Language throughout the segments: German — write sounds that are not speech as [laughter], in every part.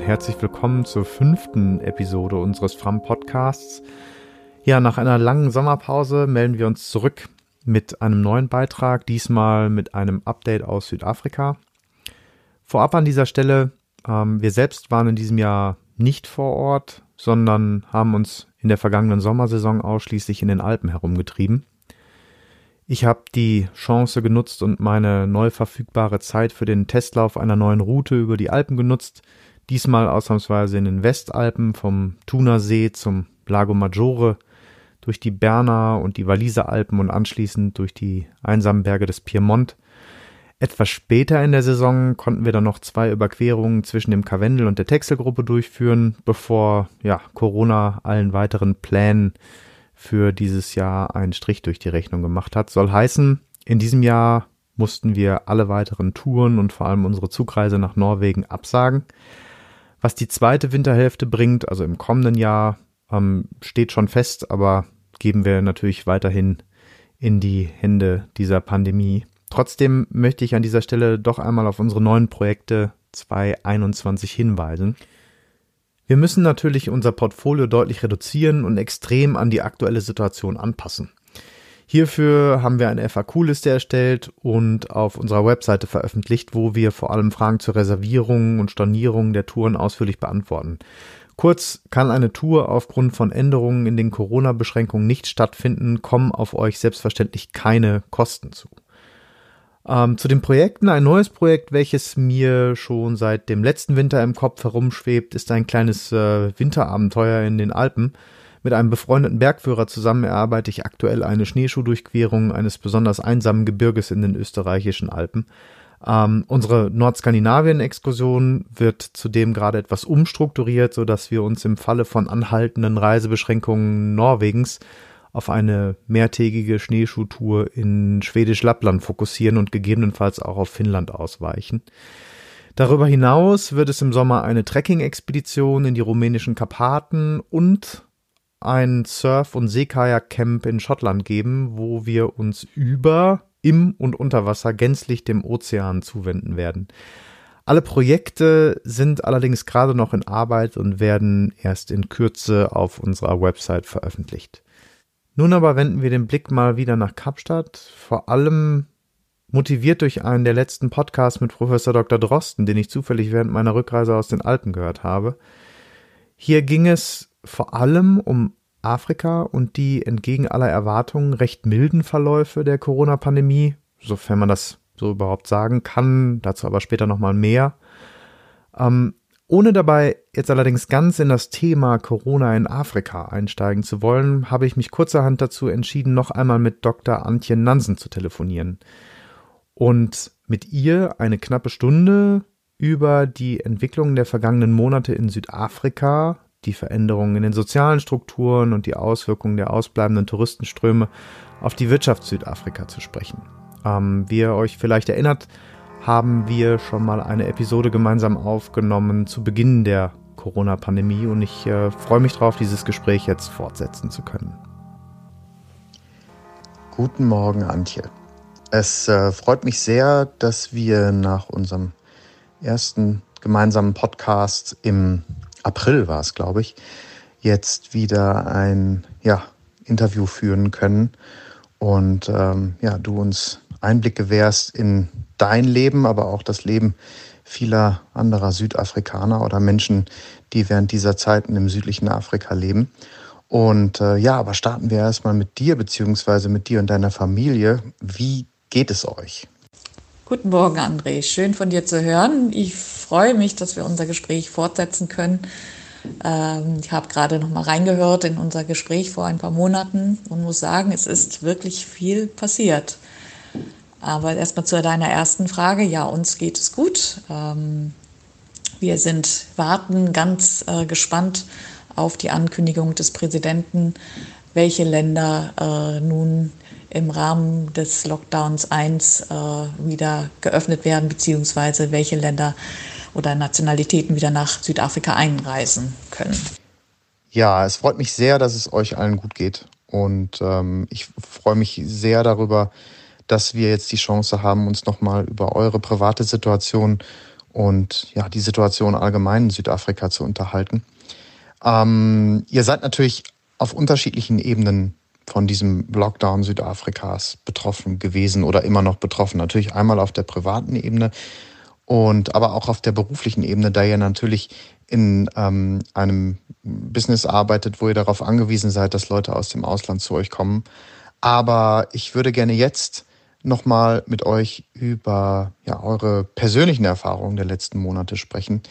Und herzlich willkommen zur fünften Episode unseres Fram Podcasts. Ja, nach einer langen Sommerpause melden wir uns zurück mit einem neuen Beitrag, diesmal mit einem Update aus Südafrika. Vorab an dieser Stelle, ähm, wir selbst waren in diesem Jahr nicht vor Ort, sondern haben uns in der vergangenen Sommersaison ausschließlich in den Alpen herumgetrieben. Ich habe die Chance genutzt und meine neu verfügbare Zeit für den Testlauf einer neuen Route über die Alpen genutzt. Diesmal ausnahmsweise in den Westalpen vom Thunersee zum Lago Maggiore, durch die Berner und die Walliser Alpen und anschließend durch die einsamen Berge des Piemont. Etwas später in der Saison konnten wir dann noch zwei Überquerungen zwischen dem Karwendel und der Texelgruppe durchführen, bevor ja Corona allen weiteren Plänen für dieses Jahr einen Strich durch die Rechnung gemacht hat. Soll heißen, in diesem Jahr mussten wir alle weiteren Touren und vor allem unsere Zugreise nach Norwegen absagen. Was die zweite Winterhälfte bringt, also im kommenden Jahr, ähm, steht schon fest, aber geben wir natürlich weiterhin in die Hände dieser Pandemie. Trotzdem möchte ich an dieser Stelle doch einmal auf unsere neuen Projekte 2021 hinweisen. Wir müssen natürlich unser Portfolio deutlich reduzieren und extrem an die aktuelle Situation anpassen. Hierfür haben wir eine FAQ-Liste erstellt und auf unserer Webseite veröffentlicht, wo wir vor allem Fragen zur Reservierung und Stornierung der Touren ausführlich beantworten. Kurz, kann eine Tour aufgrund von Änderungen in den Corona-Beschränkungen nicht stattfinden, kommen auf euch selbstverständlich keine Kosten zu. Ähm, zu den Projekten. Ein neues Projekt, welches mir schon seit dem letzten Winter im Kopf herumschwebt, ist ein kleines äh, Winterabenteuer in den Alpen. Mit einem befreundeten Bergführer zusammen erarbeite ich aktuell eine Schneeschuhdurchquerung eines besonders einsamen Gebirges in den österreichischen Alpen. Ähm, unsere Nordskandinavien-Exkursion wird zudem gerade etwas umstrukturiert, so dass wir uns im Falle von anhaltenden Reisebeschränkungen Norwegens auf eine mehrtägige Schneeschuhtour in Schwedisch Lappland fokussieren und gegebenenfalls auch auf Finnland ausweichen. Darüber hinaus wird es im Sommer eine Trekking-Expedition in die rumänischen Karpaten und ein Surf- und Seekajak-Camp in Schottland geben, wo wir uns über, im und unter Wasser gänzlich dem Ozean zuwenden werden. Alle Projekte sind allerdings gerade noch in Arbeit und werden erst in Kürze auf unserer Website veröffentlicht. Nun aber wenden wir den Blick mal wieder nach Kapstadt, vor allem motiviert durch einen der letzten Podcasts mit Professor Dr. Drosten, den ich zufällig während meiner Rückreise aus den Alpen gehört habe. Hier ging es vor allem um Afrika und die entgegen aller Erwartungen recht milden Verläufe der Corona-Pandemie, sofern man das so überhaupt sagen kann, dazu aber später nochmal mehr. Ähm, ohne dabei jetzt allerdings ganz in das Thema Corona in Afrika einsteigen zu wollen, habe ich mich kurzerhand dazu entschieden, noch einmal mit Dr. Antje Nansen zu telefonieren und mit ihr eine knappe Stunde über die Entwicklungen der vergangenen Monate in Südafrika, die Veränderungen in den sozialen Strukturen und die Auswirkungen der ausbleibenden Touristenströme auf die Wirtschaft Südafrika zu sprechen. Ähm, wie ihr euch vielleicht erinnert, haben wir schon mal eine Episode gemeinsam aufgenommen zu Beginn der Corona-Pandemie und ich äh, freue mich darauf, dieses Gespräch jetzt fortsetzen zu können. Guten Morgen, Antje. Es äh, freut mich sehr, dass wir nach unserem ersten gemeinsamen Podcast im April war es, glaube ich, jetzt wieder ein ja, Interview führen können und ähm, ja, du uns Einblick gewährst in dein Leben, aber auch das Leben vieler anderer Südafrikaner oder Menschen, die während dieser Zeiten im südlichen Afrika leben. Und äh, ja, aber starten wir erstmal mit dir, beziehungsweise mit dir und deiner Familie. Wie geht es euch? Guten Morgen, André. Schön von dir zu hören. Ich freue mich, dass wir unser Gespräch fortsetzen können. Ähm, ich habe gerade noch mal reingehört in unser Gespräch vor ein paar Monaten und muss sagen, es ist wirklich viel passiert. Aber erstmal zu deiner ersten Frage. Ja, uns geht es gut. Ähm, wir sind, warten ganz äh, gespannt auf die Ankündigung des Präsidenten, welche Länder äh, nun im Rahmen des Lockdowns 1 äh, wieder geöffnet werden, beziehungsweise welche Länder oder Nationalitäten wieder nach Südafrika einreisen können. Ja, es freut mich sehr, dass es euch allen gut geht. Und ähm, ich freue mich sehr darüber, dass wir jetzt die Chance haben, uns nochmal über eure private Situation und ja, die Situation allgemein in Südafrika zu unterhalten. Ähm, ihr seid natürlich auf unterschiedlichen Ebenen von diesem Lockdown Südafrikas betroffen gewesen oder immer noch betroffen. Natürlich einmal auf der privaten Ebene und aber auch auf der beruflichen Ebene, da ihr natürlich in ähm, einem Business arbeitet, wo ihr darauf angewiesen seid, dass Leute aus dem Ausland zu euch kommen. Aber ich würde gerne jetzt nochmal mit euch über ja, eure persönlichen Erfahrungen der letzten Monate sprechen.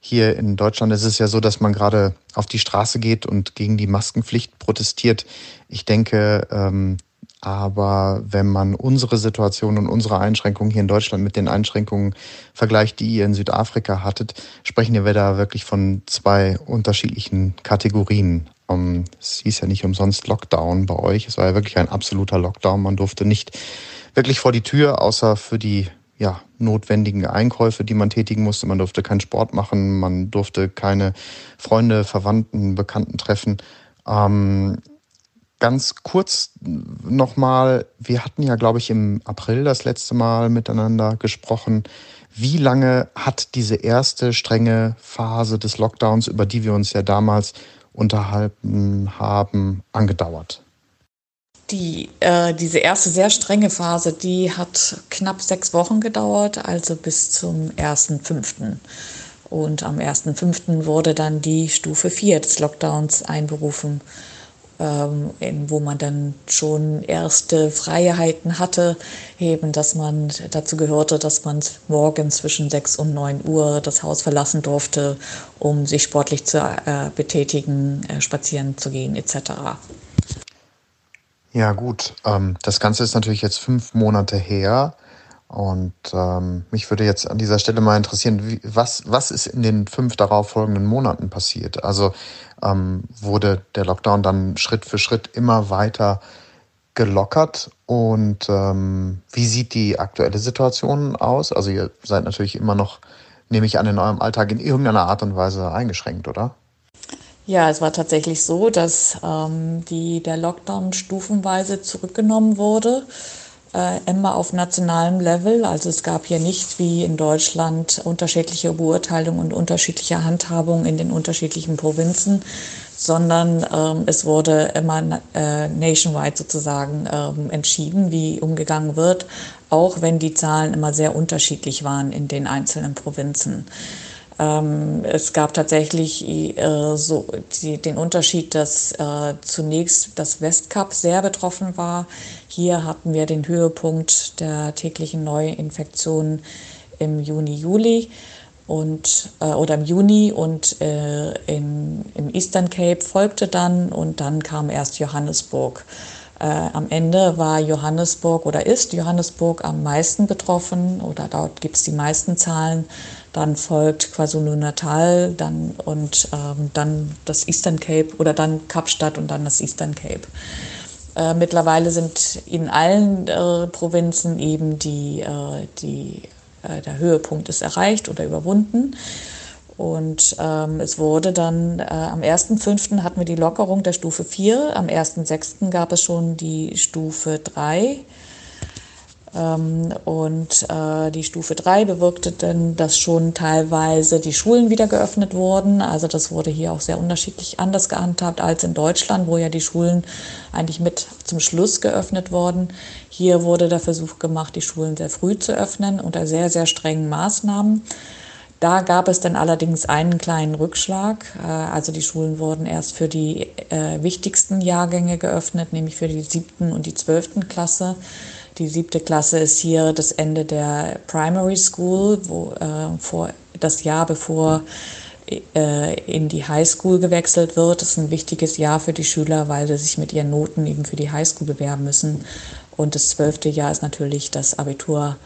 Hier in Deutschland ist es ja so, dass man gerade auf die Straße geht und gegen die Maskenpflicht protestiert. Ich denke, ähm, aber wenn man unsere Situation und unsere Einschränkungen hier in Deutschland mit den Einschränkungen vergleicht, die ihr in Südafrika hattet, sprechen wir da wirklich von zwei unterschiedlichen Kategorien. Um, es hieß ja nicht umsonst Lockdown bei euch. Es war ja wirklich ein absoluter Lockdown. Man durfte nicht wirklich vor die Tür, außer für die ja, notwendigen Einkäufe, die man tätigen musste. Man durfte keinen Sport machen, man durfte keine Freunde, Verwandten, Bekannten treffen. Ähm, ganz kurz nochmal, wir hatten ja, glaube ich, im April das letzte Mal miteinander gesprochen. Wie lange hat diese erste strenge Phase des Lockdowns, über die wir uns ja damals unterhalten haben, angedauert? Die, äh, diese erste sehr strenge Phase, die hat knapp sechs Wochen gedauert, also bis zum 1.5. Und am 1.5. wurde dann die Stufe 4 des Lockdowns einberufen, ähm, wo man dann schon erste Freiheiten hatte, eben, dass man dazu gehörte, dass man morgens zwischen 6 und 9 Uhr das Haus verlassen durfte, um sich sportlich zu äh, betätigen, äh, spazieren zu gehen etc. Ja, gut. Ähm, das Ganze ist natürlich jetzt fünf Monate her. Und ähm, mich würde jetzt an dieser Stelle mal interessieren, wie, was, was ist in den fünf darauffolgenden Monaten passiert? Also ähm, wurde der Lockdown dann Schritt für Schritt immer weiter gelockert und ähm, wie sieht die aktuelle Situation aus? Also ihr seid natürlich immer noch, nehme ich an, in eurem Alltag in irgendeiner Art und Weise eingeschränkt, oder? Ja, es war tatsächlich so, dass ähm, die, der Lockdown stufenweise zurückgenommen wurde, äh, immer auf nationalem Level. Also es gab hier nicht wie in Deutschland unterschiedliche Beurteilungen und unterschiedliche Handhabungen in den unterschiedlichen Provinzen, sondern ähm, es wurde immer äh, nationwide sozusagen ähm, entschieden, wie umgegangen wird, auch wenn die Zahlen immer sehr unterschiedlich waren in den einzelnen Provinzen. Ähm, es gab tatsächlich äh, so die, den Unterschied, dass äh, zunächst das Westcup sehr betroffen war. Hier hatten wir den Höhepunkt der täglichen Neuinfektionen im Juni, Juli und äh, oder im Juni und äh, in, im Eastern Cape folgte dann und dann kam erst Johannesburg. Äh, am Ende war Johannesburg oder ist Johannesburg am meisten betroffen oder dort gibt es die meisten Zahlen. Dann folgt KwaZulu-Natal dann, und ähm, dann das Eastern Cape oder dann Kapstadt und dann das Eastern Cape. Äh, mittlerweile sind in allen äh, Provinzen eben die, äh, die, äh, der Höhepunkt ist erreicht oder überwunden. Und ähm, es wurde dann äh, am 1.5. hatten wir die Lockerung der Stufe 4, am 1.6. gab es schon die Stufe 3 ähm, und äh, die Stufe 3 bewirkte dann, dass schon teilweise die Schulen wieder geöffnet wurden. Also das wurde hier auch sehr unterschiedlich anders gehandhabt als in Deutschland, wo ja die Schulen eigentlich mit zum Schluss geöffnet wurden. Hier wurde der Versuch gemacht, die Schulen sehr früh zu öffnen unter sehr, sehr strengen Maßnahmen. Da gab es dann allerdings einen kleinen Rückschlag. Äh, also die Schulen wurden erst für die äh, wichtigsten Jahrgänge geöffnet, nämlich für die siebten und die zwölften Klasse. Die siebte Klasse ist hier das Ende der Primary School, wo äh, vor das Jahr bevor äh, in die High School gewechselt wird. Das ist ein wichtiges Jahr für die Schüler, weil sie sich mit ihren Noten eben für die High School bewerben müssen. Und das zwölfte Jahr ist natürlich das Abiturjahr,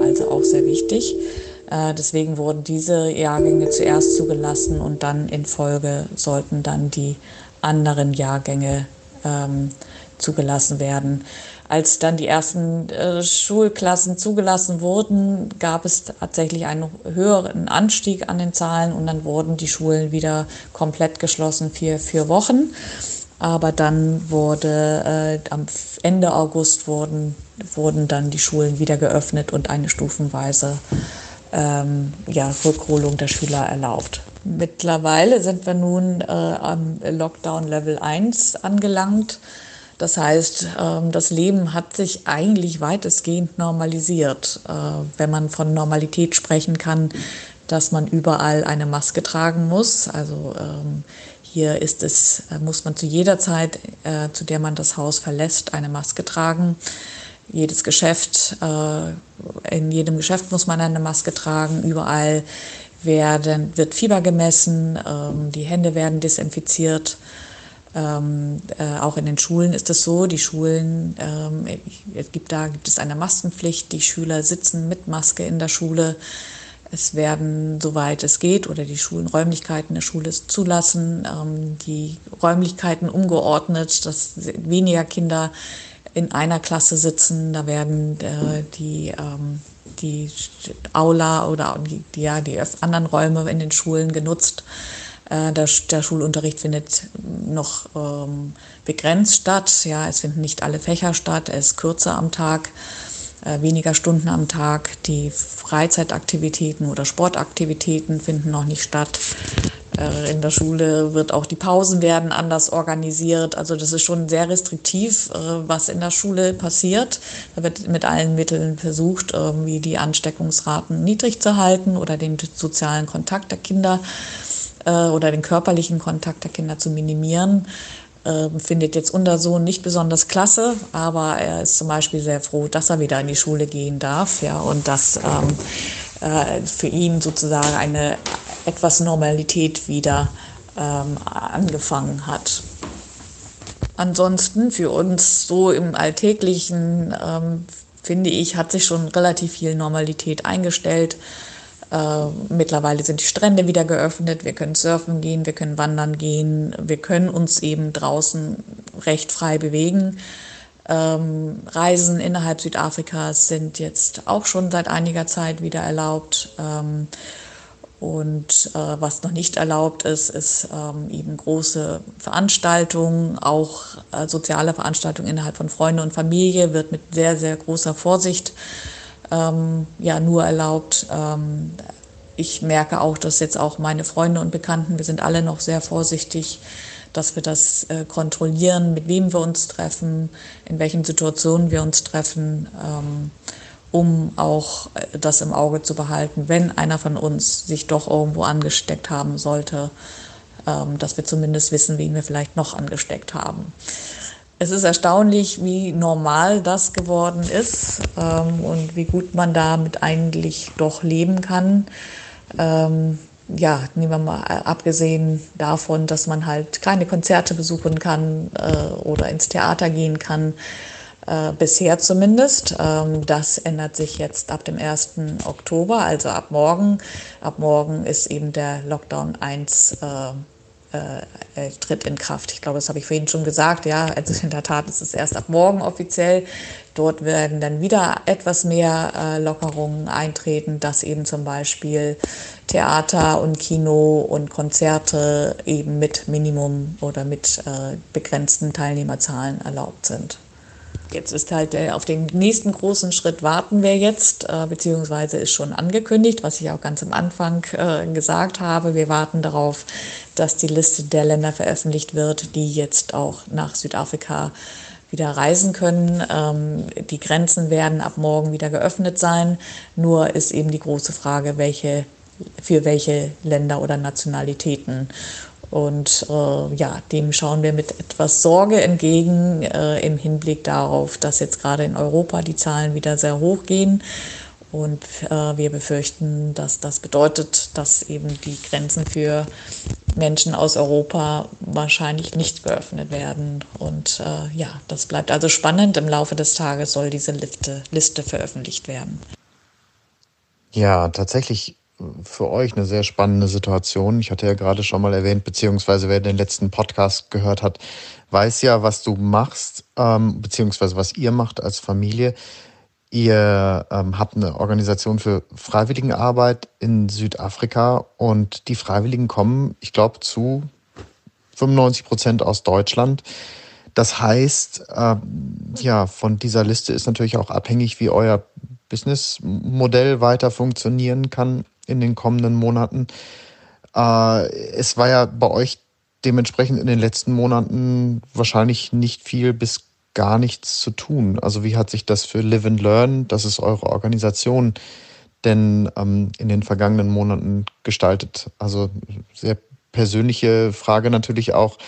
also auch sehr wichtig. Äh, deswegen wurden diese Jahrgänge zuerst zugelassen und dann in Folge sollten dann die anderen Jahrgänge ähm, zugelassen werden. Als dann die ersten äh, Schulklassen zugelassen wurden, gab es tatsächlich einen höheren Anstieg an den Zahlen und dann wurden die Schulen wieder komplett geschlossen für vier Wochen. Aber dann wurde äh, am Ende August wurden, wurden dann die Schulen wieder geöffnet und eine stufenweise ähm, ja, Rückholung der Schüler erlaubt. Mittlerweile sind wir nun äh, am Lockdown Level 1 angelangt. Das heißt, ähm, das Leben hat sich eigentlich weitestgehend normalisiert, äh, wenn man von Normalität sprechen kann, dass man überall eine Maske tragen muss. Also ähm, hier ist es, äh, muss man zu jeder Zeit, äh, zu der man das Haus verlässt, eine Maske tragen. Jedes Geschäft, in jedem Geschäft muss man eine Maske tragen. Überall werden, wird Fieber gemessen, ähm, die Hände werden desinfiziert. Ähm, äh, auch in den Schulen ist es so, die Schulen, ähm, es gibt, da gibt es eine Maskenpflicht, die Schüler sitzen mit Maske in der Schule. Es werden, soweit es geht, oder die Schulenräumlichkeiten der Schule zulassen, ähm, die Räumlichkeiten umgeordnet, dass weniger Kinder in einer Klasse sitzen. Da werden äh, die, ähm, die Aula oder die, ja, die anderen Räume in den Schulen genutzt. Äh, der, der, Schulunterricht findet noch ähm, begrenzt statt. Ja, es finden nicht alle Fächer statt. Er ist kürzer am Tag, äh, weniger Stunden am Tag. Die Freizeitaktivitäten oder Sportaktivitäten finden noch nicht statt. Äh, in der Schule wird auch die Pausen werden anders organisiert. Also das ist schon sehr restriktiv, äh, was in der Schule passiert. Da wird mit allen Mitteln versucht, irgendwie die Ansteckungsraten niedrig zu halten oder den sozialen Kontakt der Kinder äh, oder den körperlichen Kontakt der Kinder zu minimieren. Ähm, findet jetzt unser Sohn nicht besonders klasse, aber er ist zum Beispiel sehr froh, dass er wieder in die Schule gehen darf, ja, und dass ähm, äh, für ihn sozusagen eine etwas Normalität wieder ähm, angefangen hat. Ansonsten für uns so im Alltäglichen, ähm, finde ich, hat sich schon relativ viel Normalität eingestellt. Äh, mittlerweile sind die Strände wieder geöffnet, wir können surfen gehen, wir können wandern gehen, wir können uns eben draußen recht frei bewegen. Ähm, Reisen innerhalb Südafrikas sind jetzt auch schon seit einiger Zeit wieder erlaubt. Ähm, und äh, was noch nicht erlaubt ist, ist ähm, eben große Veranstaltungen, auch äh, soziale Veranstaltungen innerhalb von Freunde und Familie wird mit sehr, sehr großer Vorsicht ähm, ja nur erlaubt. Ähm, ich merke auch, dass jetzt auch meine Freunde und Bekannten, wir sind alle noch sehr vorsichtig, dass wir das äh, kontrollieren, mit wem wir uns treffen, in welchen Situationen wir uns treffen, ähm, um auch äh, das im Auge zu behalten, wenn einer von uns sich doch irgendwo angesteckt haben sollte, ähm, dass wir zumindest wissen, wen wir vielleicht noch angesteckt haben es ist erstaunlich, wie normal das geworden ist ähm, und wie gut man damit eigentlich doch leben kann. Ähm, ja, nehmen wir mal abgesehen davon, dass man halt keine Konzerte besuchen kann äh, oder ins Theater gehen kann, äh, bisher zumindest. Ähm, das ändert sich jetzt ab dem 1. Oktober, also ab morgen. Ab morgen ist eben der Lockdown 1 äh, äh, äh, tritt in Kraft. Ich glaube, das habe ich vorhin schon gesagt. Ja, also in der Tat ist es erst ab morgen offiziell. Dort werden dann wieder etwas mehr äh, Lockerungen eintreten, dass eben zum Beispiel Theater und Kino und Konzerte eben mit Minimum oder mit äh, begrenzten Teilnehmerzahlen erlaubt sind. Jetzt ist halt äh, auf den nächsten großen Schritt warten wir jetzt, äh, beziehungsweise ist schon angekündigt, was ich auch ganz am Anfang äh, gesagt habe. Wir warten darauf, dass die Liste der Länder veröffentlicht wird, die jetzt auch nach Südafrika wieder reisen können. Ähm, die Grenzen werden ab morgen wieder geöffnet sein. Nur ist eben die große Frage, welche, für welche Länder oder Nationalitäten. Und äh, ja, dem schauen wir mit etwas Sorge entgegen äh, im Hinblick darauf, dass jetzt gerade in Europa die Zahlen wieder sehr hoch gehen. Und äh, wir befürchten, dass das bedeutet, dass eben die Grenzen für Menschen aus Europa wahrscheinlich nicht geöffnet werden. Und äh, ja, das bleibt also spannend. Im Laufe des Tages soll diese Liste, Liste veröffentlicht werden. Ja, tatsächlich für euch eine sehr spannende Situation. Ich hatte ja gerade schon mal erwähnt, beziehungsweise wer den letzten Podcast gehört hat, weiß ja, was du machst, ähm, beziehungsweise was ihr macht als Familie. Ihr ähm, habt eine Organisation für Freiwilligenarbeit in Südafrika und die Freiwilligen kommen, ich glaube, zu 95 Prozent aus Deutschland. Das heißt, äh, ja, von dieser Liste ist natürlich auch abhängig, wie euer Businessmodell weiter funktionieren kann in den kommenden Monaten. Äh, es war ja bei euch dementsprechend in den letzten Monaten wahrscheinlich nicht viel bis gar nichts zu tun. Also wie hat sich das für Live and Learn, das ist eure Organisation, denn ähm, in den vergangenen Monaten gestaltet? Also sehr persönliche Frage natürlich auch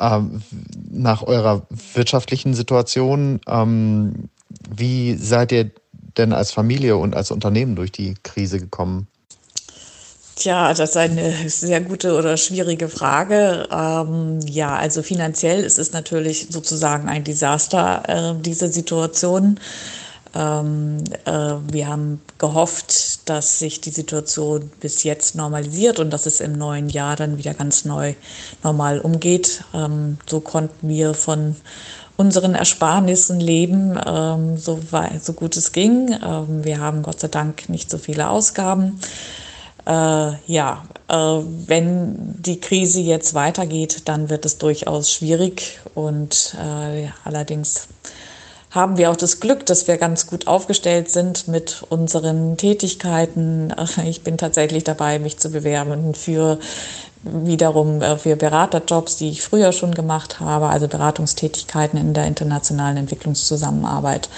ähm, nach eurer wirtschaftlichen Situation. Ähm, wie seid ihr denn als Familie und als Unternehmen durch die Krise gekommen? Tja, das ist eine sehr gute oder schwierige Frage. Ähm, ja, also finanziell ist es natürlich sozusagen ein Desaster, äh, diese Situation. Ähm, äh, wir haben gehofft, dass sich die Situation bis jetzt normalisiert und dass es im neuen Jahr dann wieder ganz neu normal umgeht. Ähm, so konnten wir von unseren Ersparnissen leben, ähm, so, so gut es ging. Ähm, wir haben Gott sei Dank nicht so viele Ausgaben. Äh, ja, äh, wenn die Krise jetzt weitergeht, dann wird es durchaus schwierig. Und äh, allerdings haben wir auch das Glück, dass wir ganz gut aufgestellt sind mit unseren Tätigkeiten. Ich bin tatsächlich dabei, mich zu bewerben für wiederum äh, für Beraterjobs, die ich früher schon gemacht habe, also Beratungstätigkeiten in der internationalen Entwicklungszusammenarbeit.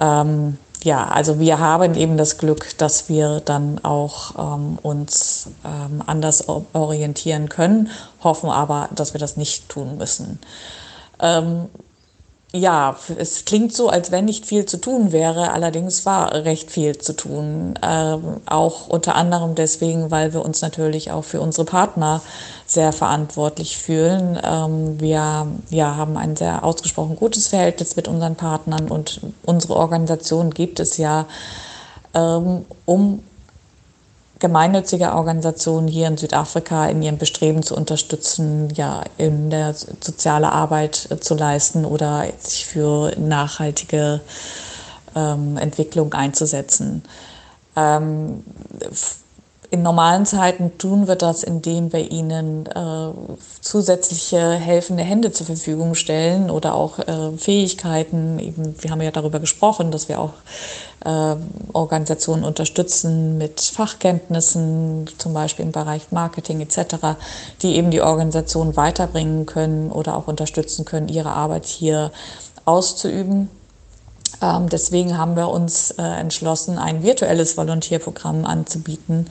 Ähm, ja, also wir haben eben das Glück, dass wir dann auch ähm, uns ähm, anders orientieren können, hoffen aber, dass wir das nicht tun müssen. Ähm, ja, es klingt so, als wenn nicht viel zu tun wäre. Allerdings war recht viel zu tun. Ähm, auch unter anderem deswegen, weil wir uns natürlich auch für unsere Partner sehr verantwortlich fühlen. Ähm, wir ja, haben ein sehr ausgesprochen gutes Verhältnis mit unseren Partnern und unsere Organisation gibt es ja, ähm, um gemeinnützige Organisationen hier in Südafrika in ihrem Bestreben zu unterstützen, ja, in der soziale Arbeit zu leisten oder sich für nachhaltige ähm, Entwicklung einzusetzen. Ähm, in normalen Zeiten tun wir das, indem wir ihnen äh, zusätzliche helfende Hände zur Verfügung stellen oder auch äh, Fähigkeiten. Eben, wir haben ja darüber gesprochen, dass wir auch äh, Organisationen unterstützen mit Fachkenntnissen, zum Beispiel im Bereich Marketing etc., die eben die Organisation weiterbringen können oder auch unterstützen können, ihre Arbeit hier auszuüben. Ähm, deswegen haben wir uns äh, entschlossen, ein virtuelles Volontierprogramm anzubieten,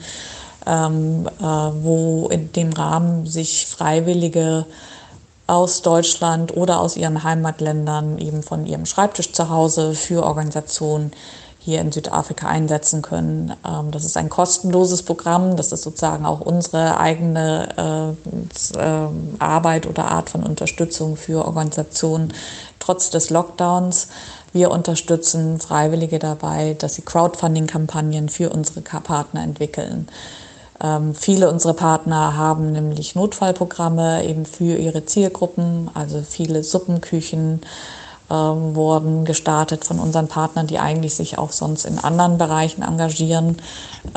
ähm, äh, wo in dem Rahmen sich Freiwillige aus Deutschland oder aus ihren Heimatländern eben von ihrem Schreibtisch zu Hause für Organisationen hier in Südafrika einsetzen können. Ähm, das ist ein kostenloses Programm. Das ist sozusagen auch unsere eigene äh, äh, Arbeit oder Art von Unterstützung für Organisationen trotz des Lockdowns. Wir unterstützen Freiwillige dabei, dass sie Crowdfunding-Kampagnen für unsere Partner entwickeln. Ähm, viele unserer Partner haben nämlich Notfallprogramme eben für ihre Zielgruppen, also viele Suppenküchen ähm, wurden gestartet von unseren Partnern, die eigentlich sich auch sonst in anderen Bereichen engagieren.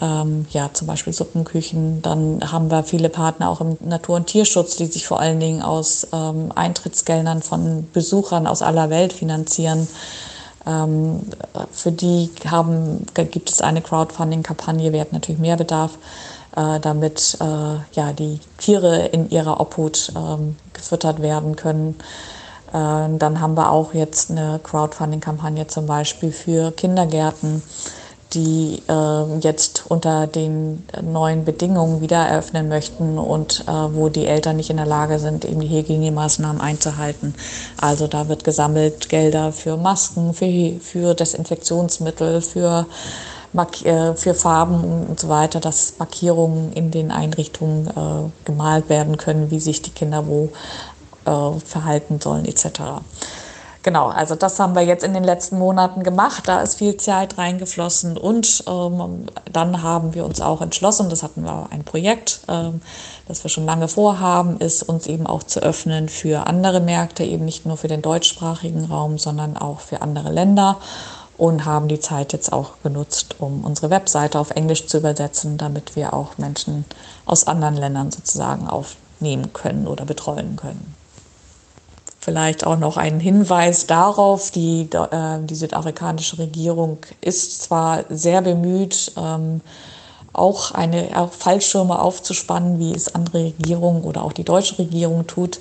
Ähm, ja, zum Beispiel Suppenküchen. Dann haben wir viele Partner auch im Natur- und Tierschutz, die sich vor allen Dingen aus ähm, Eintrittsgeldern von Besuchern aus aller Welt finanzieren. Ähm, für die haben, gibt es eine Crowdfunding-Kampagne. Wir hatten natürlich mehr Bedarf, äh, damit äh, ja, die Tiere in ihrer Obhut ähm, gefüttert werden können. Äh, dann haben wir auch jetzt eine Crowdfunding-Kampagne zum Beispiel für Kindergärten, die äh, jetzt unter den neuen Bedingungen wieder eröffnen möchten und äh, wo die Eltern nicht in der Lage sind, eben die Hygienemaßnahmen einzuhalten. Also da wird gesammelt Gelder für Masken, für, für Desinfektionsmittel, für für Farben und so weiter, dass Markierungen in den Einrichtungen gemalt werden können, wie sich die Kinder wo äh, verhalten sollen etc. Genau, also das haben wir jetzt in den letzten Monaten gemacht. Da ist viel Zeit reingeflossen und ähm, dann haben wir uns auch entschlossen, das hatten wir ein Projekt, ähm, das wir schon lange vorhaben, ist uns eben auch zu öffnen für andere Märkte, eben nicht nur für den deutschsprachigen Raum, sondern auch für andere Länder und haben die Zeit jetzt auch genutzt, um unsere Webseite auf Englisch zu übersetzen, damit wir auch Menschen aus anderen Ländern sozusagen aufnehmen können oder betreuen können. Vielleicht auch noch ein Hinweis darauf, die, äh, die südafrikanische Regierung ist zwar sehr bemüht, ähm, auch eine Fallschirme aufzuspannen, wie es andere Regierungen oder auch die deutsche Regierung tut,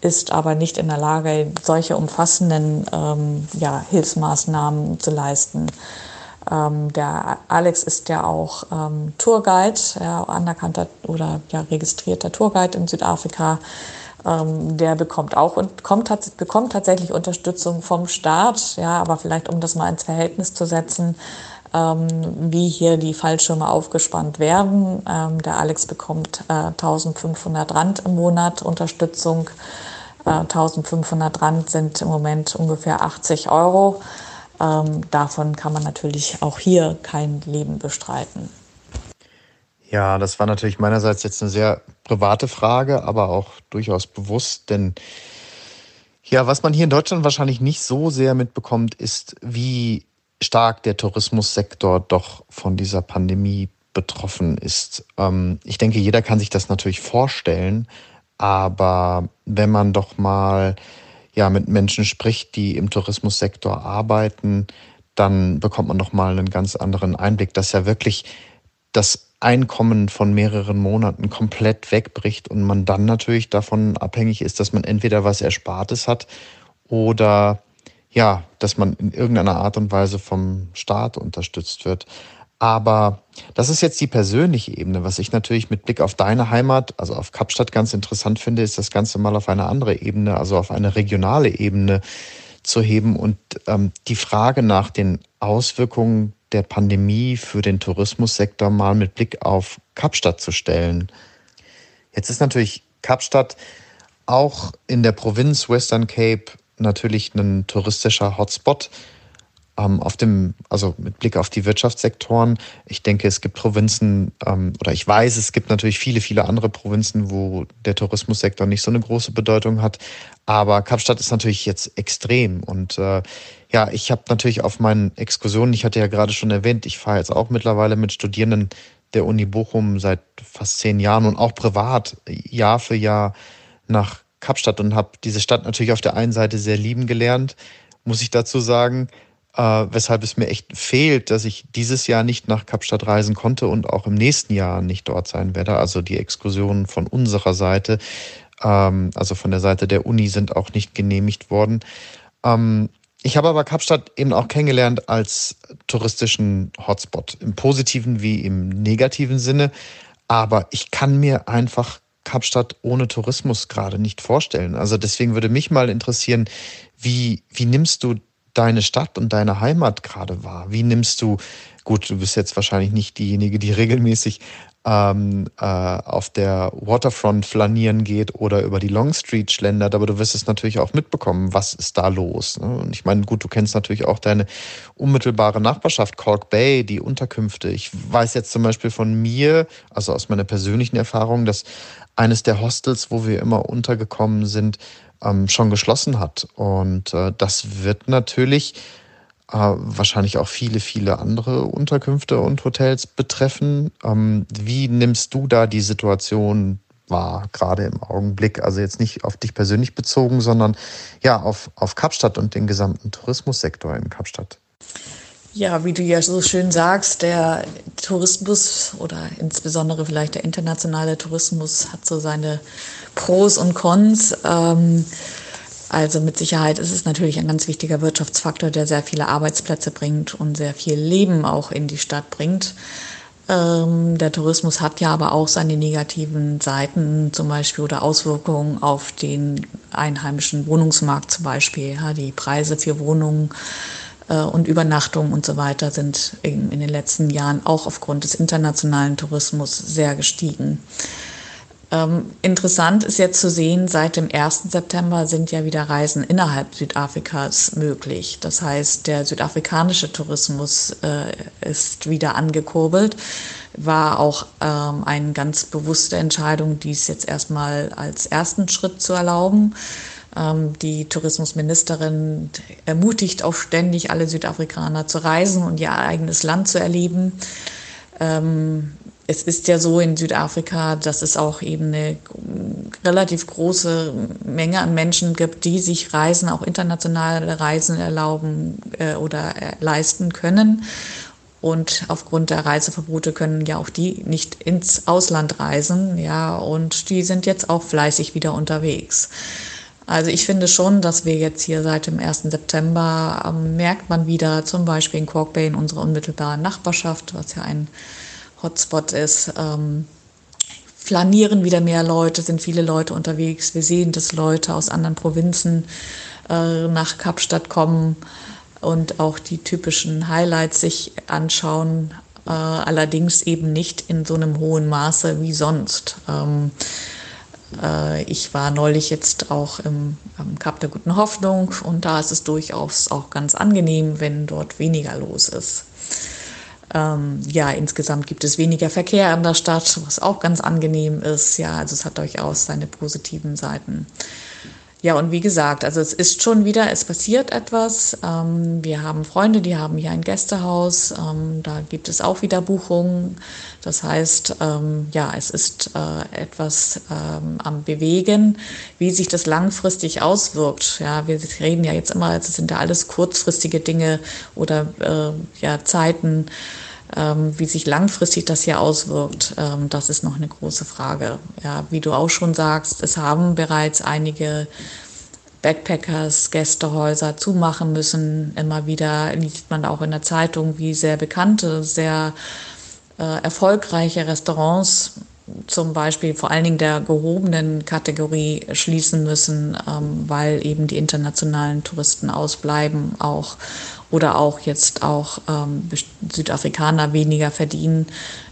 ist aber nicht in der Lage, solche umfassenden ähm, ja, Hilfsmaßnahmen zu leisten. Ähm, der Alex ist ja auch ähm, Tourguide, ja, anerkannter oder ja, registrierter Tourguide in Südafrika. Ähm, der bekommt auch und kommt, bekommt tatsächlich Unterstützung vom Staat, ja, aber vielleicht um das mal ins Verhältnis zu setzen, ähm, wie hier die Fallschirme aufgespannt werden. Ähm, der Alex bekommt äh, 1500 Rand im Monat Unterstützung. Äh, 1500 Rand sind im Moment ungefähr 80 Euro. Ähm, davon kann man natürlich auch hier kein Leben bestreiten. Ja, das war natürlich meinerseits jetzt eine sehr private Frage, aber auch durchaus bewusst, denn ja, was man hier in Deutschland wahrscheinlich nicht so sehr mitbekommt, ist, wie stark der Tourismussektor doch von dieser Pandemie betroffen ist. Ähm, ich denke, jeder kann sich das natürlich vorstellen, aber wenn man doch mal ja mit Menschen spricht, die im Tourismussektor arbeiten, dann bekommt man doch mal einen ganz anderen Einblick, dass ja wirklich das Einkommen von mehreren Monaten komplett wegbricht und man dann natürlich davon abhängig ist, dass man entweder was Erspartes hat oder ja, dass man in irgendeiner Art und Weise vom Staat unterstützt wird. Aber das ist jetzt die persönliche Ebene. Was ich natürlich mit Blick auf deine Heimat, also auf Kapstadt, ganz interessant finde, ist das Ganze mal auf eine andere Ebene, also auf eine regionale Ebene zu heben und ähm, die Frage nach den Auswirkungen der Pandemie für den Tourismussektor mal mit Blick auf Kapstadt zu stellen. Jetzt ist natürlich Kapstadt auch in der Provinz Western Cape natürlich ein touristischer Hotspot. Ähm, auf dem, also mit Blick auf die Wirtschaftssektoren. Ich denke, es gibt Provinzen, ähm, oder ich weiß, es gibt natürlich viele, viele andere Provinzen, wo der Tourismussektor nicht so eine große Bedeutung hat. Aber Kapstadt ist natürlich jetzt extrem. Und äh, ja, ich habe natürlich auf meinen Exkursionen, ich hatte ja gerade schon erwähnt, ich fahre jetzt auch mittlerweile mit Studierenden der Uni Bochum seit fast zehn Jahren und auch privat Jahr für Jahr nach Kapstadt und habe diese Stadt natürlich auf der einen Seite sehr lieben gelernt, muss ich dazu sagen, äh, weshalb es mir echt fehlt, dass ich dieses Jahr nicht nach Kapstadt reisen konnte und auch im nächsten Jahr nicht dort sein werde. Also die Exkursionen von unserer Seite, ähm, also von der Seite der Uni, sind auch nicht genehmigt worden. Ähm, ich habe aber Kapstadt eben auch kennengelernt als touristischen Hotspot, im positiven wie im negativen Sinne. Aber ich kann mir einfach Kapstadt ohne Tourismus gerade nicht vorstellen. Also deswegen würde mich mal interessieren, wie, wie nimmst du deine Stadt und deine Heimat gerade wahr? Wie nimmst du, gut, du bist jetzt wahrscheinlich nicht diejenige, die [laughs] regelmäßig ähm, äh, auf der Waterfront flanieren geht oder über die Long Street schlendert, aber du wirst es natürlich auch mitbekommen, was ist da los. Ne? Und ich meine, gut, du kennst natürlich auch deine unmittelbare Nachbarschaft, Cork Bay, die Unterkünfte. Ich weiß jetzt zum Beispiel von mir, also aus meiner persönlichen Erfahrung, dass eines der Hostels, wo wir immer untergekommen sind, ähm, schon geschlossen hat. Und äh, das wird natürlich äh, wahrscheinlich auch viele, viele andere Unterkünfte und Hotels betreffen. Ähm, wie nimmst du da die Situation wahr, gerade im Augenblick? Also jetzt nicht auf dich persönlich bezogen, sondern ja auf, auf Kapstadt und den gesamten Tourismussektor in Kapstadt. Ja, wie du ja so schön sagst, der Tourismus oder insbesondere vielleicht der internationale Tourismus hat so seine Pros und Cons. Ähm, also mit Sicherheit ist es natürlich ein ganz wichtiger Wirtschaftsfaktor, der sehr viele Arbeitsplätze bringt und sehr viel Leben auch in die Stadt bringt. Ähm, der Tourismus hat ja aber auch seine negativen Seiten, zum Beispiel oder Auswirkungen auf den einheimischen Wohnungsmarkt zum Beispiel. Die Preise für Wohnungen und Übernachtungen und so weiter sind in, in den letzten Jahren auch aufgrund des internationalen Tourismus sehr gestiegen. Ähm, interessant ist jetzt zu sehen, seit dem 1. September sind ja wieder Reisen innerhalb Südafrikas möglich. Das heißt, der südafrikanische Tourismus äh, ist wieder angekurbelt. War auch ähm, eine ganz bewusste Entscheidung, dies jetzt erstmal als ersten Schritt zu erlauben. Ähm, die Tourismusministerin ermutigt auch ständig alle Südafrikaner zu reisen und ihr eigenes Land zu erleben. Ähm, es ist ja so in Südafrika, dass es auch eben eine relativ große Menge an Menschen gibt, die sich Reisen, auch internationale Reisen erlauben äh, oder äh, leisten können. Und aufgrund der Reiseverbote können ja auch die nicht ins Ausland reisen, ja, und die sind jetzt auch fleißig wieder unterwegs. Also ich finde schon, dass wir jetzt hier seit dem 1. September ähm, merkt man wieder zum Beispiel in Cork Bay in unserer unmittelbaren Nachbarschaft, was ja ein Hotspot ist, ähm, flanieren wieder mehr Leute, sind viele Leute unterwegs. Wir sehen, dass Leute aus anderen Provinzen äh, nach Kapstadt kommen und auch die typischen Highlights sich anschauen, äh, allerdings eben nicht in so einem hohen Maße wie sonst. Ähm, äh, ich war neulich jetzt auch im, am Kap der Guten Hoffnung und da ist es durchaus auch ganz angenehm, wenn dort weniger los ist. Ähm, ja, insgesamt gibt es weniger Verkehr in der Stadt, was auch ganz angenehm ist. Ja, also es hat durchaus seine positiven Seiten. Ja, und wie gesagt, also es ist schon wieder, es passiert etwas. Ähm, wir haben Freunde, die haben hier ein Gästehaus. Ähm, da gibt es auch wieder Buchungen. Das heißt, ähm, ja, es ist äh, etwas ähm, am Bewegen, wie sich das langfristig auswirkt. Ja, wir reden ja jetzt immer, es sind ja alles kurzfristige Dinge oder äh, ja, Zeiten. Ähm, wie sich langfristig das hier auswirkt, ähm, das ist noch eine große Frage. Ja, wie du auch schon sagst, es haben bereits einige Backpackers, Gästehäuser zumachen müssen. Immer wieder liest man auch in der Zeitung, wie sehr bekannte, sehr äh, erfolgreiche Restaurants zum Beispiel vor allen Dingen der gehobenen Kategorie schließen müssen, ähm, weil eben die internationalen Touristen ausbleiben auch oder auch jetzt auch ähm, Südafrikaner weniger verdienen,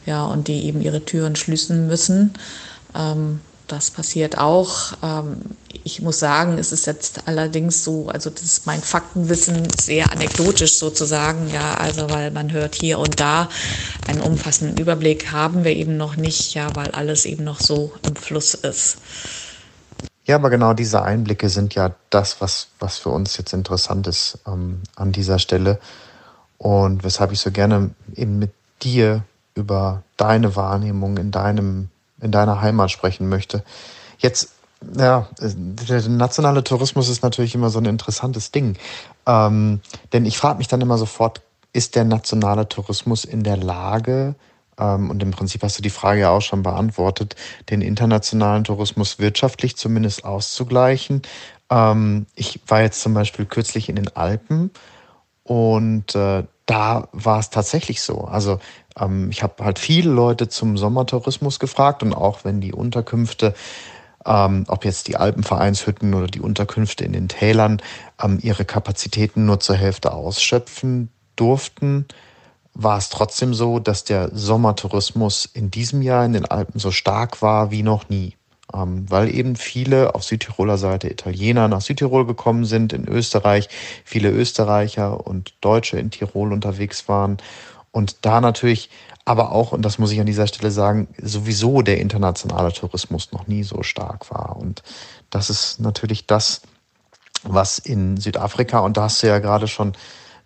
ja, und die eben ihre Türen schließen müssen. Ähm, das passiert auch. Ähm, ich muss sagen, es ist jetzt allerdings so, also das ist mein Faktenwissen sehr anekdotisch sozusagen, ja, also weil man hört hier und da einen umfassenden Überblick haben wir eben noch nicht, ja, weil alles eben noch so im Fluss ist. Ja, aber genau diese Einblicke sind ja das, was, was für uns jetzt interessant ist ähm, an dieser Stelle. Und weshalb ich so gerne eben mit dir über deine Wahrnehmung in deinem, in deiner Heimat sprechen möchte. Jetzt, ja, der nationale Tourismus ist natürlich immer so ein interessantes Ding. Ähm, denn ich frage mich dann immer sofort, ist der nationale Tourismus in der Lage, und im Prinzip hast du die Frage ja auch schon beantwortet, den internationalen Tourismus wirtschaftlich zumindest auszugleichen. Ähm, ich war jetzt zum Beispiel kürzlich in den Alpen und äh, da war es tatsächlich so. Also ähm, ich habe halt viele Leute zum Sommertourismus gefragt und auch wenn die Unterkünfte ähm, ob jetzt die Alpenvereinshütten oder die Unterkünfte in den Tälern ähm, ihre Kapazitäten nur zur Hälfte ausschöpfen durften, war es trotzdem so, dass der Sommertourismus in diesem Jahr in den Alpen so stark war wie noch nie. Ähm, weil eben viele auf Südtiroler Seite Italiener nach Südtirol gekommen sind, in Österreich viele Österreicher und Deutsche in Tirol unterwegs waren. Und da natürlich aber auch, und das muss ich an dieser Stelle sagen, sowieso der internationale Tourismus noch nie so stark war. Und das ist natürlich das, was in Südafrika, und da hast du ja gerade schon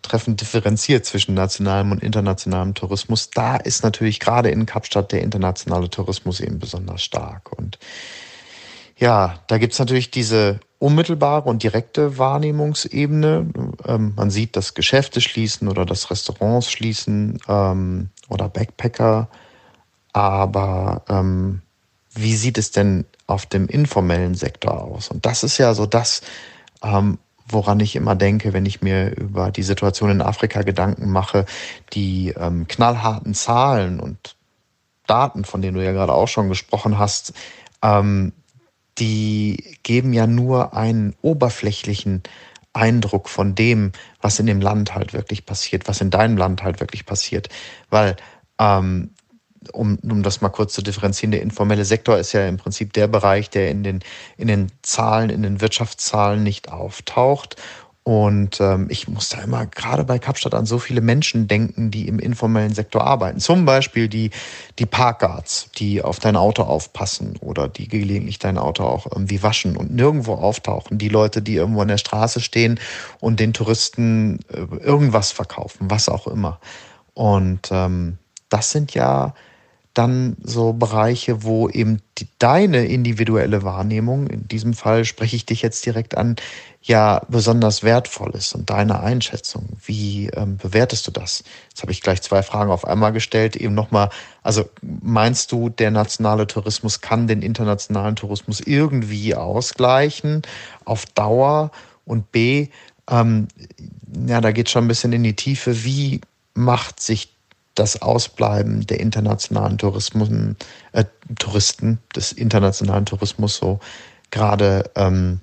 treffend differenziert zwischen nationalem und internationalem Tourismus. Da ist natürlich gerade in Kapstadt der internationale Tourismus eben besonders stark. Und ja, da gibt's natürlich diese unmittelbare und direkte Wahrnehmungsebene. Ähm, man sieht, dass Geschäfte schließen oder dass Restaurants schließen ähm, oder Backpacker. Aber ähm, wie sieht es denn auf dem informellen Sektor aus? Und das ist ja so das, ähm, woran ich immer denke, wenn ich mir über die Situation in Afrika Gedanken mache, die ähm, knallharten Zahlen und Daten, von denen du ja gerade auch schon gesprochen hast, ähm, die geben ja nur einen oberflächlichen Eindruck von dem, was in dem Land halt wirklich passiert, was in deinem Land halt wirklich passiert. Weil ähm, um, um das mal kurz zu differenzieren, der informelle Sektor ist ja im Prinzip der Bereich, der in den, in den Zahlen, in den Wirtschaftszahlen nicht auftaucht. Und ähm, ich muss da immer gerade bei Kapstadt an so viele Menschen denken, die im informellen Sektor arbeiten. Zum Beispiel die, die Parkguards, die auf dein Auto aufpassen oder die gelegentlich dein Auto auch irgendwie waschen und nirgendwo auftauchen. Die Leute, die irgendwo an der Straße stehen und den Touristen äh, irgendwas verkaufen, was auch immer. Und ähm, das sind ja dann so Bereiche, wo eben die, deine individuelle Wahrnehmung, in diesem Fall spreche ich dich jetzt direkt an, ja besonders wertvoll ist und deine Einschätzung. Wie ähm, bewertest du das? Jetzt habe ich gleich zwei Fragen auf einmal gestellt. Eben nochmal, also meinst du, der nationale Tourismus kann den internationalen Tourismus irgendwie ausgleichen auf Dauer? Und B, ähm, ja, da geht schon ein bisschen in die Tiefe. Wie macht sich das Ausbleiben der internationalen Tourismus, äh, Touristen, des internationalen Tourismus so gerade ähm,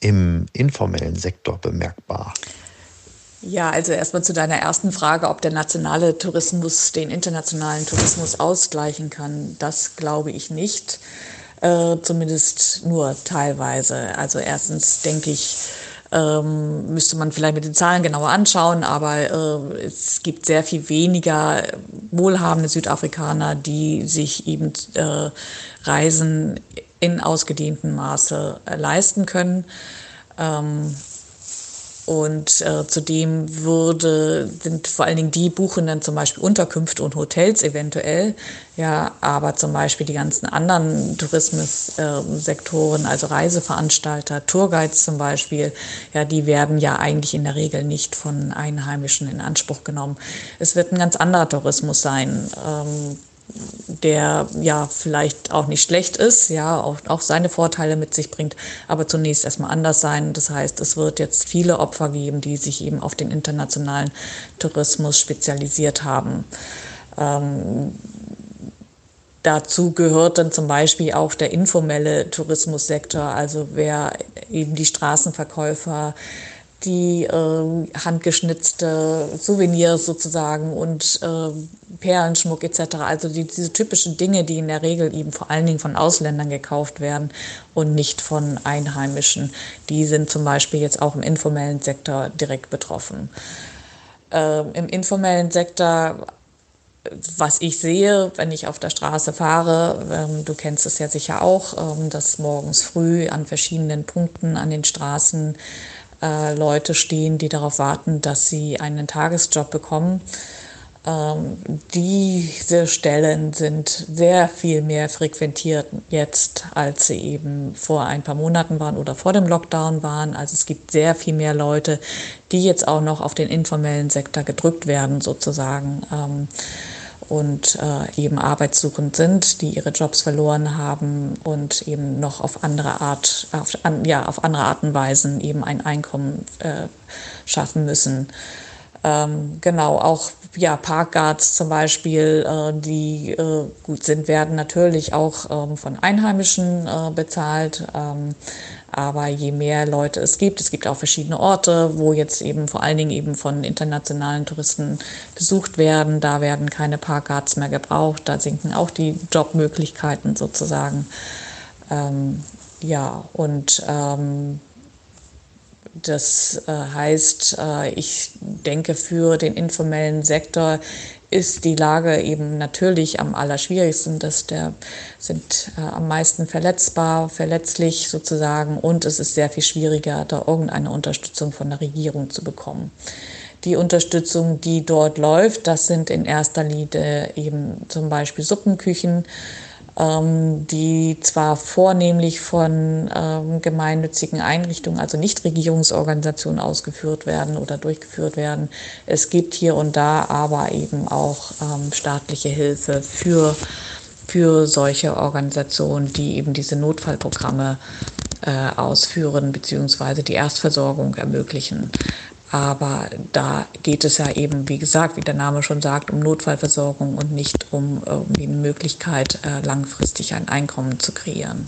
im informellen Sektor bemerkbar? Ja, also erstmal zu deiner ersten Frage, ob der nationale Tourismus den internationalen Tourismus ausgleichen kann. Das glaube ich nicht, äh, zumindest nur teilweise. Also erstens denke ich, ähm, müsste man vielleicht mit den Zahlen genauer anschauen, aber äh, es gibt sehr viel weniger wohlhabende Südafrikaner, die sich eben äh, Reisen in ausgedehntem Maße äh, leisten können. Ähm, und äh, zudem würde, sind vor allen Dingen die buchen dann zum Beispiel Unterkünfte und Hotels eventuell. Ja, aber zum Beispiel die ganzen anderen Tourismussektoren, äh, also Reiseveranstalter, Tourguides zum Beispiel, ja, die werden ja eigentlich in der Regel nicht von Einheimischen in Anspruch genommen. Es wird ein ganz anderer Tourismus sein. Ähm, der ja vielleicht auch nicht schlecht ist, ja, auch, auch seine Vorteile mit sich bringt, aber zunächst erstmal anders sein. Das heißt, es wird jetzt viele Opfer geben, die sich eben auf den internationalen Tourismus spezialisiert haben. Ähm, dazu gehört dann zum Beispiel auch der informelle Tourismussektor, also wer eben die Straßenverkäufer, die äh, handgeschnitzte Souvenirs sozusagen und äh, Perlenschmuck etc. Also die, diese typischen Dinge, die in der Regel eben vor allen Dingen von Ausländern gekauft werden und nicht von Einheimischen, die sind zum Beispiel jetzt auch im informellen Sektor direkt betroffen. Äh, Im informellen Sektor was ich sehe, wenn ich auf der Straße fahre, ähm, du kennst es ja sicher auch, ähm, dass morgens früh an verschiedenen Punkten an den Straßen äh, Leute stehen, die darauf warten, dass sie einen Tagesjob bekommen. Ähm, diese Stellen sind sehr viel mehr frequentiert jetzt, als sie eben vor ein paar Monaten waren oder vor dem Lockdown waren. Also es gibt sehr viel mehr Leute, die jetzt auch noch auf den informellen Sektor gedrückt werden, sozusagen. Ähm, und äh, eben arbeitssuchend sind, die ihre Jobs verloren haben und eben noch auf andere Art, auf, an, ja, auf andere Art und Weisen eben ein Einkommen äh, schaffen müssen. Ähm, genau, auch ja, Parkguards zum Beispiel, äh, die äh, gut sind, werden natürlich auch ähm, von Einheimischen äh, bezahlt. Ähm, aber je mehr Leute es gibt, es gibt auch verschiedene Orte, wo jetzt eben vor allen Dingen eben von internationalen Touristen besucht werden. Da werden keine Parkguards mehr gebraucht. Da sinken auch die Jobmöglichkeiten sozusagen. Ähm, ja, und ähm, das äh, heißt, äh, ich denke, für den informellen Sektor ist die Lage eben natürlich am allerschwierigsten, dass der sind äh, am meisten verletzbar, verletzlich sozusagen und es ist sehr viel schwieriger, da irgendeine Unterstützung von der Regierung zu bekommen. Die Unterstützung, die dort läuft, das sind in erster Linie eben zum Beispiel Suppenküchen, die zwar vornehmlich von ähm, gemeinnützigen Einrichtungen, also Nichtregierungsorganisationen ausgeführt werden oder durchgeführt werden. Es gibt hier und da aber eben auch ähm, staatliche Hilfe für, für solche Organisationen, die eben diese Notfallprogramme äh, ausführen beziehungsweise die Erstversorgung ermöglichen. Aber da geht es ja eben, wie gesagt, wie der Name schon sagt, um Notfallversorgung und nicht um irgendwie eine Möglichkeit, äh, langfristig ein Einkommen zu kreieren.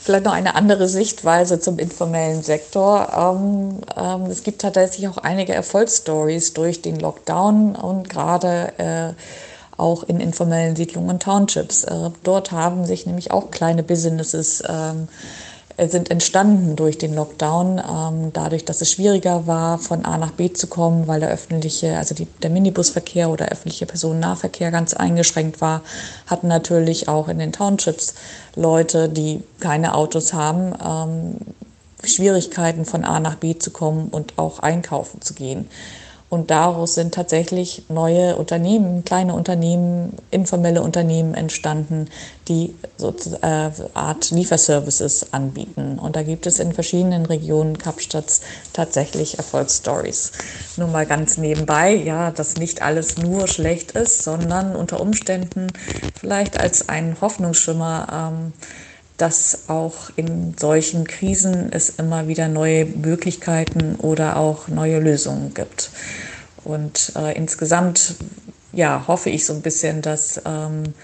Vielleicht noch eine andere Sichtweise zum informellen Sektor. Ähm, ähm, es gibt tatsächlich auch einige Erfolgsstories durch den Lockdown und gerade äh, auch in informellen Siedlungen und Townships. Äh, dort haben sich nämlich auch kleine Businesses ähm, äh, sind entstanden durch den Lockdown, ähm, dadurch, dass es schwieriger war, von A nach B zu kommen, weil der öffentliche, also die, der Minibusverkehr oder öffentliche Personennahverkehr ganz eingeschränkt war, hatten natürlich auch in den Townships Leute, die keine Autos haben, ähm, Schwierigkeiten von A nach B zu kommen und auch einkaufen zu gehen. Und daraus sind tatsächlich neue Unternehmen, kleine Unternehmen, informelle Unternehmen entstanden, die so äh, Art Lieferservices anbieten. Und da gibt es in verschiedenen Regionen Kapstadts tatsächlich Erfolgsstories. Nur mal ganz nebenbei, ja, dass nicht alles nur schlecht ist, sondern unter Umständen vielleicht als ein Hoffnungsschimmer ähm, dass auch in solchen Krisen es immer wieder neue Möglichkeiten oder auch neue Lösungen gibt. Und äh, insgesamt ja, hoffe ich so ein bisschen, dass ähm,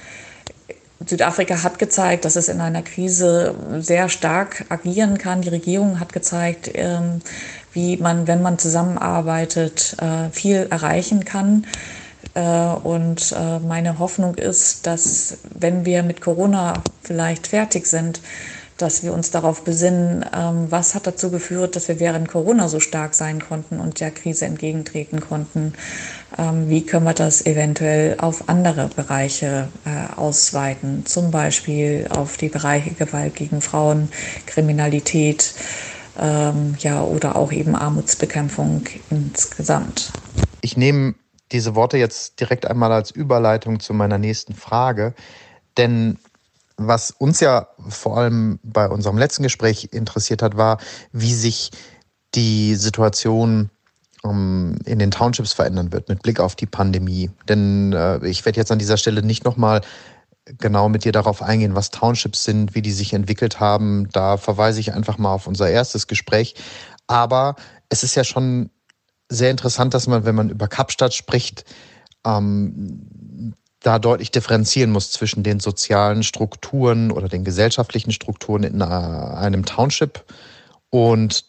Südafrika hat gezeigt, dass es in einer Krise sehr stark agieren kann. Die Regierung hat gezeigt, ähm, wie man, wenn man zusammenarbeitet, äh, viel erreichen kann. Äh, und äh, meine Hoffnung ist, dass wenn wir mit Corona vielleicht fertig sind, dass wir uns darauf besinnen, ähm, was hat dazu geführt, dass wir während Corona so stark sein konnten und der Krise entgegentreten konnten. Ähm, wie können wir das eventuell auf andere Bereiche äh, ausweiten, zum Beispiel auf die Bereiche Gewalt gegen Frauen, Kriminalität, ähm, ja, oder auch eben Armutsbekämpfung insgesamt. Ich nehme diese Worte jetzt direkt einmal als Überleitung zu meiner nächsten Frage. Denn was uns ja vor allem bei unserem letzten Gespräch interessiert hat, war, wie sich die Situation ähm, in den Townships verändern wird mit Blick auf die Pandemie. Denn äh, ich werde jetzt an dieser Stelle nicht nochmal genau mit dir darauf eingehen, was Townships sind, wie die sich entwickelt haben. Da verweise ich einfach mal auf unser erstes Gespräch. Aber es ist ja schon sehr interessant, dass man, wenn man über Kapstadt spricht, ähm, da deutlich differenzieren muss zwischen den sozialen Strukturen oder den gesellschaftlichen Strukturen in einem Township und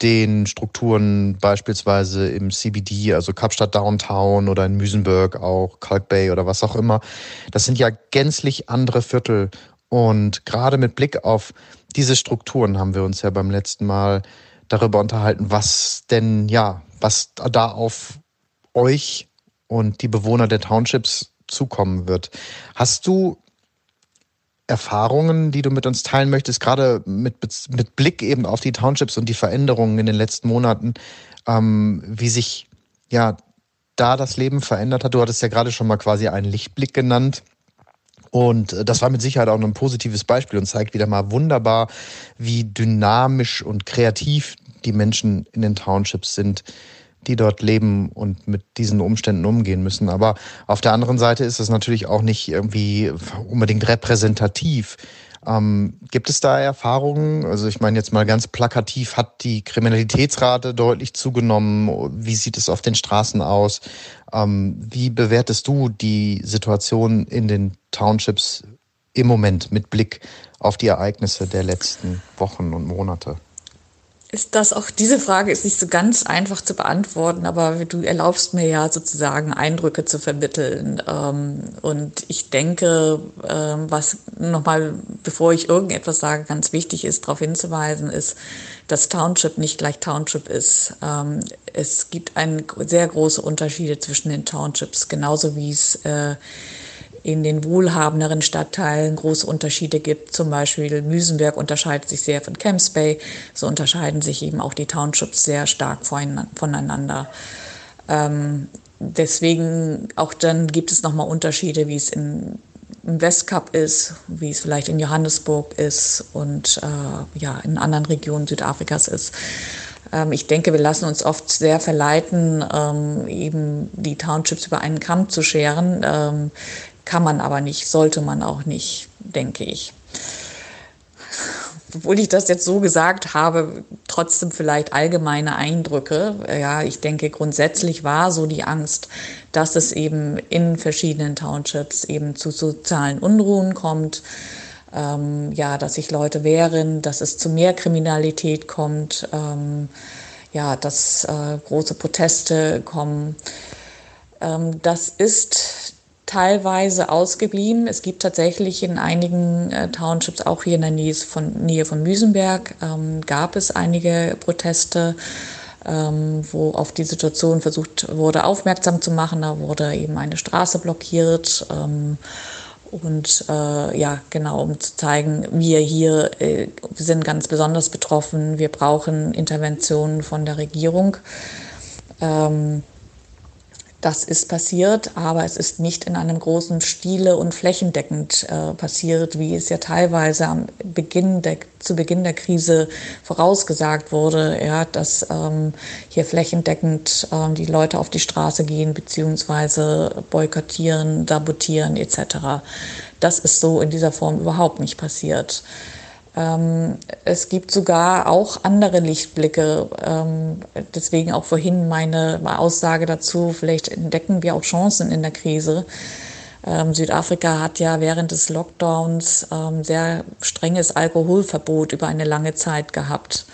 den Strukturen beispielsweise im CBD, also Kapstadt Downtown oder in Müsenburg auch, Kalk Bay oder was auch immer. Das sind ja gänzlich andere Viertel. Und gerade mit Blick auf diese Strukturen haben wir uns ja beim letzten Mal darüber unterhalten, was denn ja was da auf euch und die Bewohner der Townships zukommen wird. Hast du Erfahrungen, die du mit uns teilen möchtest, gerade mit, mit Blick eben auf die Townships und die Veränderungen in den letzten Monaten, ähm, wie sich ja da das Leben verändert hat? Du hattest ja gerade schon mal quasi einen Lichtblick genannt. Und äh, das war mit Sicherheit auch ein positives Beispiel und zeigt wieder mal wunderbar, wie dynamisch und kreativ die Menschen in den Townships sind, die dort leben und mit diesen Umständen umgehen müssen. Aber auf der anderen Seite ist es natürlich auch nicht irgendwie unbedingt repräsentativ. Ähm, gibt es da Erfahrungen? Also ich meine jetzt mal ganz plakativ, hat die Kriminalitätsrate deutlich zugenommen? Wie sieht es auf den Straßen aus? Ähm, wie bewertest du die Situation in den Townships im Moment mit Blick auf die Ereignisse der letzten Wochen und Monate? Ist das auch, diese Frage ist nicht so ganz einfach zu beantworten, aber du erlaubst mir ja sozusagen Eindrücke zu vermitteln. Ähm, und ich denke, ähm, was nochmal, bevor ich irgendetwas sage, ganz wichtig ist, darauf hinzuweisen, ist, dass Township nicht gleich Township ist. Ähm, es gibt ein, sehr große Unterschiede zwischen den Townships, genauso wie es äh, in den wohlhabenderen Stadtteilen große Unterschiede gibt. Zum Beispiel Müsenberg unterscheidet sich sehr von Camps Bay. So unterscheiden sich eben auch die Townships sehr stark voneinander. Ähm, deswegen auch dann gibt es nochmal Unterschiede, wie es in, im Westcup ist, wie es vielleicht in Johannesburg ist und äh, ja in anderen Regionen Südafrikas ist ähm, ich denke, wir lassen uns oft sehr verleiten, ähm, eben die Townships über einen Kamm zu scheren. Kann man aber nicht, sollte man auch nicht, denke ich. Obwohl ich das jetzt so gesagt habe, trotzdem vielleicht allgemeine Eindrücke. Ja, ich denke, grundsätzlich war so die Angst, dass es eben in verschiedenen Townships eben zu sozialen Unruhen kommt. Ähm, ja, dass sich Leute wehren, dass es zu mehr Kriminalität kommt, ähm, ja, dass äh, große Proteste kommen. Ähm, das ist teilweise ausgeblieben. Es gibt tatsächlich in einigen äh, Townships, auch hier in der Nähe von, Nähe von Müsenberg, ähm, gab es einige Proteste, ähm, wo auf die Situation versucht wurde, aufmerksam zu machen. Da wurde eben eine Straße blockiert. Ähm, und äh, ja, genau, um zu zeigen, wir hier äh, sind ganz besonders betroffen. Wir brauchen Interventionen von der Regierung. Ähm, Das ist passiert, aber es ist nicht in einem großen Stile und flächendeckend äh, passiert, wie es ja teilweise am Beginn der, zu Beginn der Krise vorausgesagt wurde, ja, dass ähm, hier flächendeckend ähm, die Leute auf die Straße gehen beziehungsweise boykottieren, sabotieren etc. Das ist so in dieser Form überhaupt nicht passiert. Ähm, es gibt sogar auch andere Lichtblicke. Ähm, deswegen auch vorhin meine Aussage dazu, vielleicht entdecken wir auch Chancen in der Krise. Ähm, Südafrika hat ja während des Lockdowns sehr strenges Alkoholverbot über eine lange Zeit gehabt.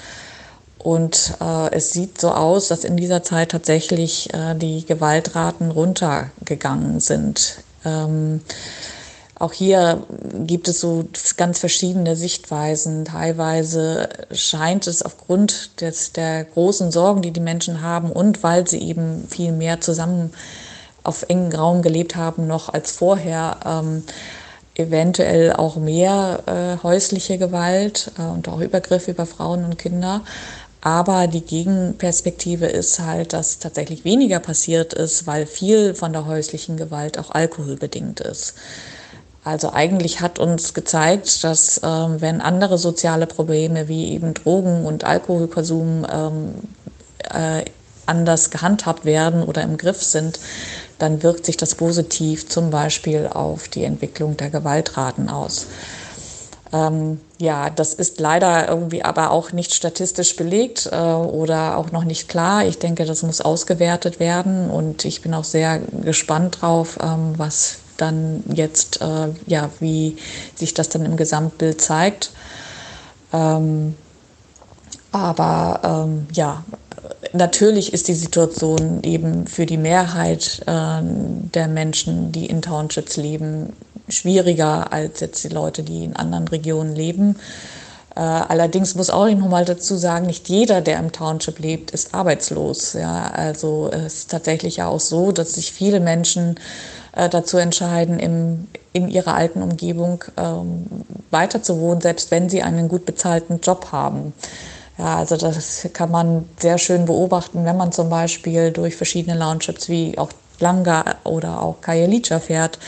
Und äh, es sieht so aus, dass in dieser Zeit tatsächlich äh, die Gewaltraten runtergegangen sind. Auch hier gibt es so ganz verschiedene Sichtweisen. Teilweise scheint es aufgrund des, der großen Sorgen, die die Menschen haben und weil sie eben viel mehr zusammen auf engem Raum gelebt haben noch als vorher, ähm, eventuell auch mehr äh, häusliche Gewalt äh, und auch Übergriffe über Frauen und Kinder. Aber die Gegenperspektive ist halt, dass tatsächlich weniger passiert ist, weil viel von der häuslichen Gewalt auch alkoholbedingt ist. Also eigentlich hat uns gezeigt, dass ähm, wenn andere soziale Probleme wie eben Drogen und Alkoholkonsum ähm, äh, anders gehandhabt werden oder im Griff sind, dann wirkt sich das positiv zum Beispiel auf die Entwicklung der Gewaltraten aus. Ähm, ja, das ist leider irgendwie aber auch nicht statistisch belegt äh, oder auch noch nicht klar. Ich denke, das muss ausgewertet werden und ich bin auch sehr gespannt drauf, ähm, was dann jetzt, äh, ja, wie sich das dann im Gesamtbild zeigt. Ähm, aber ähm, ja, natürlich ist die Situation eben für die Mehrheit äh, der Menschen, die in Townships leben, schwieriger als jetzt die Leute, die in anderen Regionen leben. Äh, allerdings muss auch noch mal dazu sagen, nicht jeder, der im Township lebt, ist arbeitslos. Ja, also es ist tatsächlich ja auch so, dass sich viele Menschen äh, dazu entscheiden, im, in ihrer alten Umgebung ähm, weiter zu wohnen, selbst wenn sie einen gut bezahlten Job haben. Ja, also das kann man sehr schön beobachten, wenn man zum Beispiel durch verschiedene Loungeships wie auch Langa oder auch Kajelica fährt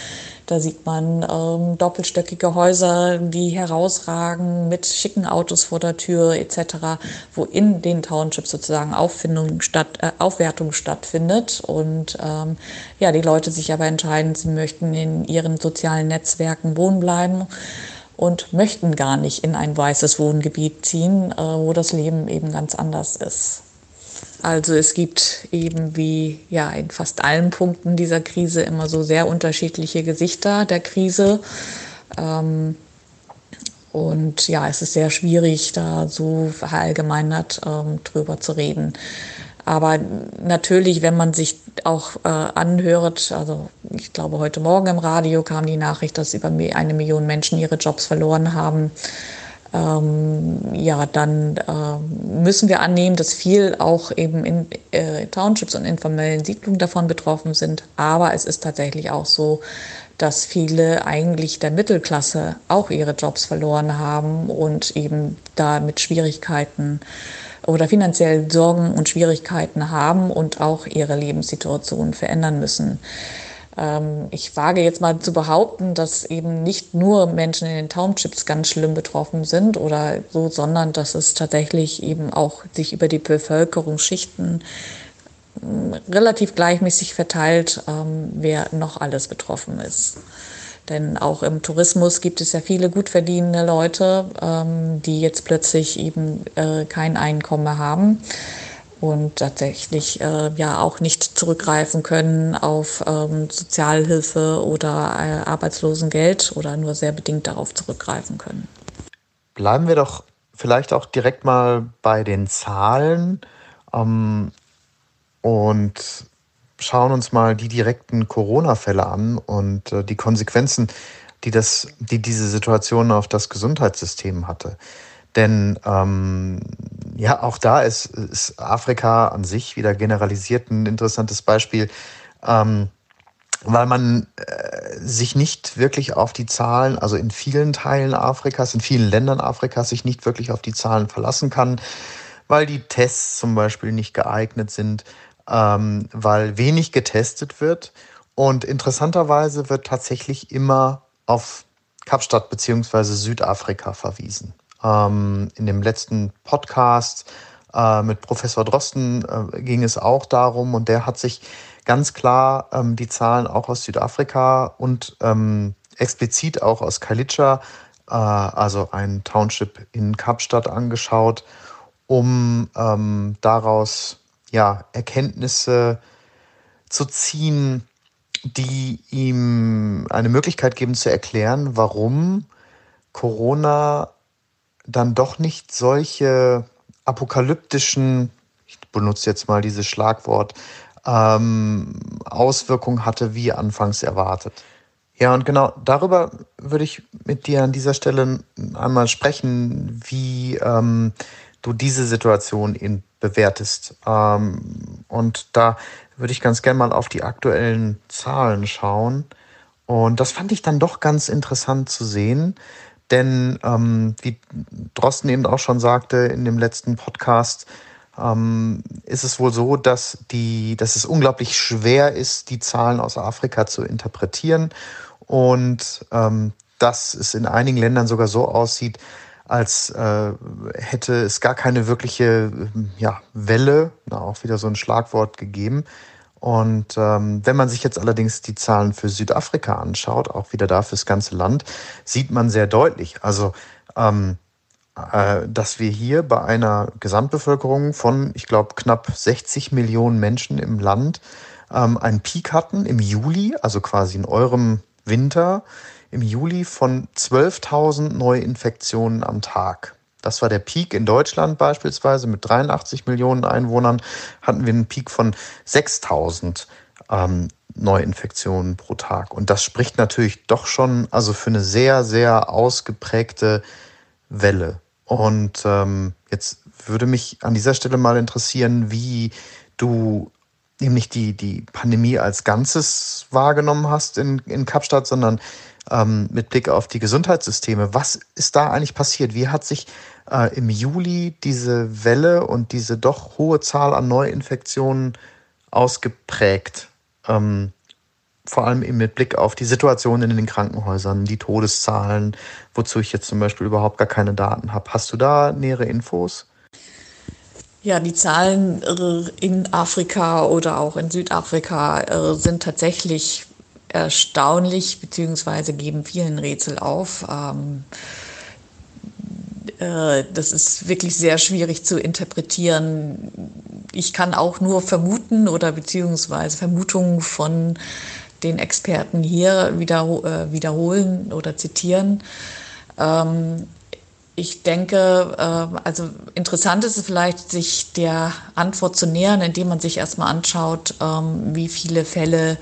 da sieht man ähm, doppelstöckige Häuser, die herausragen mit schicken Autos vor der Tür etc., wo in den Townships sozusagen Auffindung statt, äh, Aufwertung stattfindet. Und ähm, ja, die Leute sich aber entscheiden, sie möchten in ihren sozialen Netzwerken wohnen bleiben und möchten gar nicht in ein weißes Wohngebiet ziehen, äh, wo das Leben eben ganz anders ist. Also es gibt eben wie ja in fast allen Punkten dieser Krise immer so sehr unterschiedliche Gesichter der Krise. Ähm, und ja, es ist sehr schwierig, da so verallgemeinert ähm, drüber zu reden. Aber natürlich, wenn man sich auch äh, anhört, also ich glaube, heute Morgen im Radio kam die Nachricht, dass über eine Million Menschen ihre Jobs verloren haben ähm, ja, dann äh, müssen wir annehmen, dass viel auch eben in äh, Townships und informellen Siedlungen davon betroffen sind. Aber es ist tatsächlich auch so, dass viele eigentlich der Mittelklasse auch ihre Jobs verloren haben und eben da mit Schwierigkeiten oder finanziell Sorgen und Schwierigkeiten haben und auch ihre Lebenssituation verändern müssen. Ähm, ich wage jetzt mal zu behaupten, dass eben nicht nur Menschen in den Townships ganz schlimm betroffen sind oder so, sondern dass es tatsächlich eben auch sich über die Bevölkerungsschichten ähm, relativ gleichmäßig verteilt, ähm, wer noch alles betroffen ist. Denn auch im Tourismus gibt es ja viele gut verdienende Leute, die jetzt plötzlich eben äh, kein Einkommen mehr haben und tatsächlich äh, ja auch nicht zurückgreifen können auf ähm, Sozialhilfe oder äh, Arbeitslosengeld oder nur sehr bedingt darauf zurückgreifen können. Bleiben wir doch vielleicht auch direkt mal bei den Zahlen ähm, und schauen uns mal die direkten Corona-Fälle an und äh, die Konsequenzen, die, das, die diese Situation auf das Gesundheitssystem hatte. Denn ähm, ja, auch da ist, ist Afrika an sich wieder generalisiert ein interessantes Beispiel, ähm, weil man äh, sich nicht wirklich auf die Zahlen, also in vielen Teilen Afrikas, in vielen Ländern Afrikas, sich nicht wirklich auf die Zahlen verlassen kann, weil die Tests zum Beispiel nicht geeignet sind, ähm, weil wenig getestet wird. Und interessanterweise wird tatsächlich immer auf Kapstadt bzw. Südafrika verwiesen. Ähm, in dem letzten Podcast äh, mit Professor Drosten äh, ging es auch darum und der hat sich ganz klar ähm, die Zahlen auch aus Südafrika und ähm, explizit auch aus Kalitscha, äh, also ein Township in Kapstadt, angeschaut, um ähm, daraus ja, Erkenntnisse zu ziehen, die ihm eine Möglichkeit geben zu erklären, warum Corona dann doch nicht solche apokalyptischen, ich benutze jetzt mal dieses Schlagwort, ähm, Auswirkungen hatte, wie anfangs erwartet. Ja, und genau darüber würde ich mit dir an dieser Stelle einmal sprechen, wie ähm, du diese Situation bewertest. Ähm, und da würde ich ganz gerne mal auf die aktuellen Zahlen schauen. Und das fand ich dann doch ganz interessant zu sehen, denn ähm, wie Drosten eben auch schon sagte in dem letzten Podcast, ähm, ist es wohl so, dass, die, dass es unglaublich schwer ist, die Zahlen aus Afrika zu interpretieren und ähm, dass es in einigen Ländern sogar so aussieht, als äh, hätte es gar keine wirkliche ja, Welle, na, auch wieder so ein Schlagwort gegeben. Und ähm, wenn man sich jetzt allerdings die Zahlen für Südafrika anschaut, auch wieder da fürs ganze Land, sieht man sehr deutlich, also ähm, äh, dass wir hier bei einer Gesamtbevölkerung von, ich glaube, knapp 60 Millionen Menschen im Land ähm, einen Peak hatten im Juli, also quasi in eurem Winter, im Juli von 12.000 Neuinfektionen am Tag. Das war der Peak in Deutschland beispielsweise mit 83 Millionen Einwohnern hatten wir einen Peak von 6.000 ähm, Neuinfektionen pro Tag. Und das spricht natürlich doch schon also für eine sehr, sehr ausgeprägte Welle. Und ähm, jetzt würde mich an dieser Stelle mal interessieren, wie du nämlich die, die Pandemie als Ganzes wahrgenommen hast in, in Kapstadt, sondern ähm, mit Blick auf die Gesundheitssysteme. Was ist da eigentlich passiert? Wie hat sich äh, im Juli diese Welle und diese doch hohe Zahl an Neuinfektionen ausgeprägt? Ähm, vor allem eben mit Blick auf die Situation in den Krankenhäusern, die Todeszahlen, wozu ich jetzt zum Beispiel überhaupt gar keine Daten habe. Hast du da nähere Infos? Ja, die Zahlen äh, in Afrika oder auch in Südafrika äh, sind tatsächlich erstaunlich, beziehungsweise geben vielen Rätsel auf. Ähm, äh, das ist wirklich sehr schwierig zu interpretieren. Ich kann auch nur vermuten oder beziehungsweise Vermutungen von den Experten hier wieder, wiederholen oder zitieren. Ich denke, äh, also interessant ist es vielleicht, sich der Antwort zu nähern, indem man sich erstmal anschaut, ähm, wie viele Fälle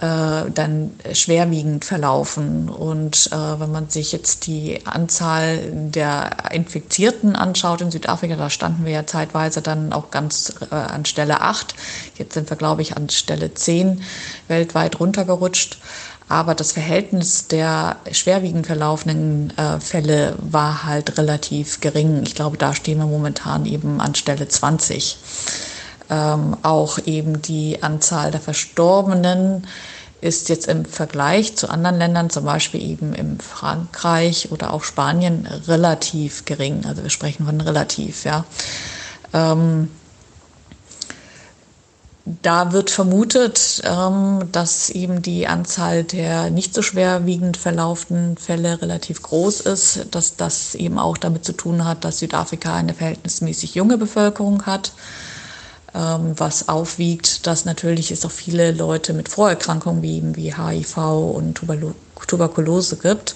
äh, dann schwerwiegend verlaufen. Und äh, wenn man sich jetzt die Anzahl der Infizierten anschaut in Südafrika, da standen wir ja zeitweise dann auch ganz äh, an Stelle 8. Jetzt sind wir, glaube ich, an Stelle 10 weltweit runtergerutscht. Aber das Verhältnis der schwerwiegend verlaufenden äh, Fälle war halt relativ gering. Ich glaube, da stehen wir momentan eben an Stelle 20 ähm, auch eben die Anzahl der Verstorbenen ist jetzt im Vergleich zu anderen Ländern, zum Beispiel eben im Frankreich oder auch Spanien, relativ gering. Also wir sprechen von relativ, ja. Ähm, da wird vermutet, ähm, dass eben die Anzahl der nicht so schwerwiegend verlauften Fälle relativ groß ist, dass das eben auch damit zu tun hat, dass Südafrika eine verhältnismäßig junge Bevölkerung hat ähm, was aufwiegt, dass natürlich es auch viele Leute mit Vorerkrankungen wie, wie HIV und Tuberkulose gibt.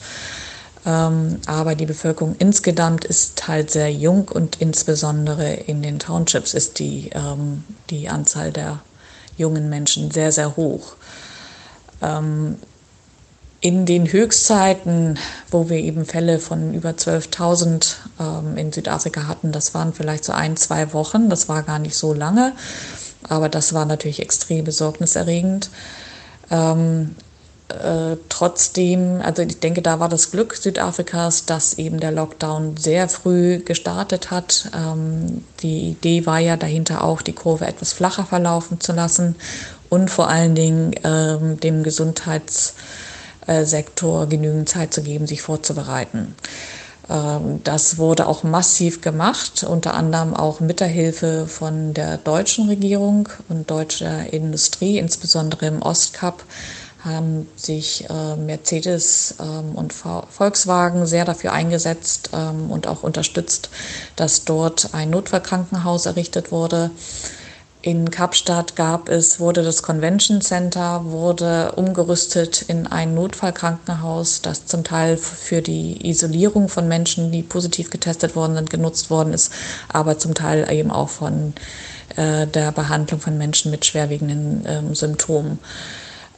Ähm, aber die Bevölkerung insgesamt ist halt sehr jung und insbesondere in den Townships ist die, ähm, die Anzahl der jungen Menschen sehr, sehr hoch. Ähm, in den Höchstzeiten, wo wir eben Fälle von über 12.000 ähm, in Südafrika hatten, das waren vielleicht so ein, zwei Wochen, das war gar nicht so lange, aber das war natürlich extrem besorgniserregend. Äh, trotzdem, also ich denke, da war das Glück Südafrikas, dass eben der Lockdown sehr früh gestartet hat. Ähm, die Idee war ja dahinter auch, die Kurve etwas flacher verlaufen zu lassen und vor allen Dingen ähm, dem Gesundheitssektor genügend Zeit zu geben, sich vorzubereiten. Ähm, das wurde auch massiv gemacht, unter anderem auch mit der Hilfe von der deutschen Regierung und deutscher Industrie, insbesondere im Ostkap haben sich äh, Mercedes ähm, und Volkswagen sehr dafür eingesetzt ähm, und auch unterstützt, dass dort ein Notfallkrankenhaus errichtet wurde. In Kapstadt gab es, wurde das Convention Center, wurde umgerüstet in ein Notfallkrankenhaus, das zum Teil für die Isolierung von Menschen, die positiv getestet worden sind, genutzt worden ist, aber zum Teil eben auch von äh, der Behandlung von Menschen mit schwerwiegenden äh, Symptomen.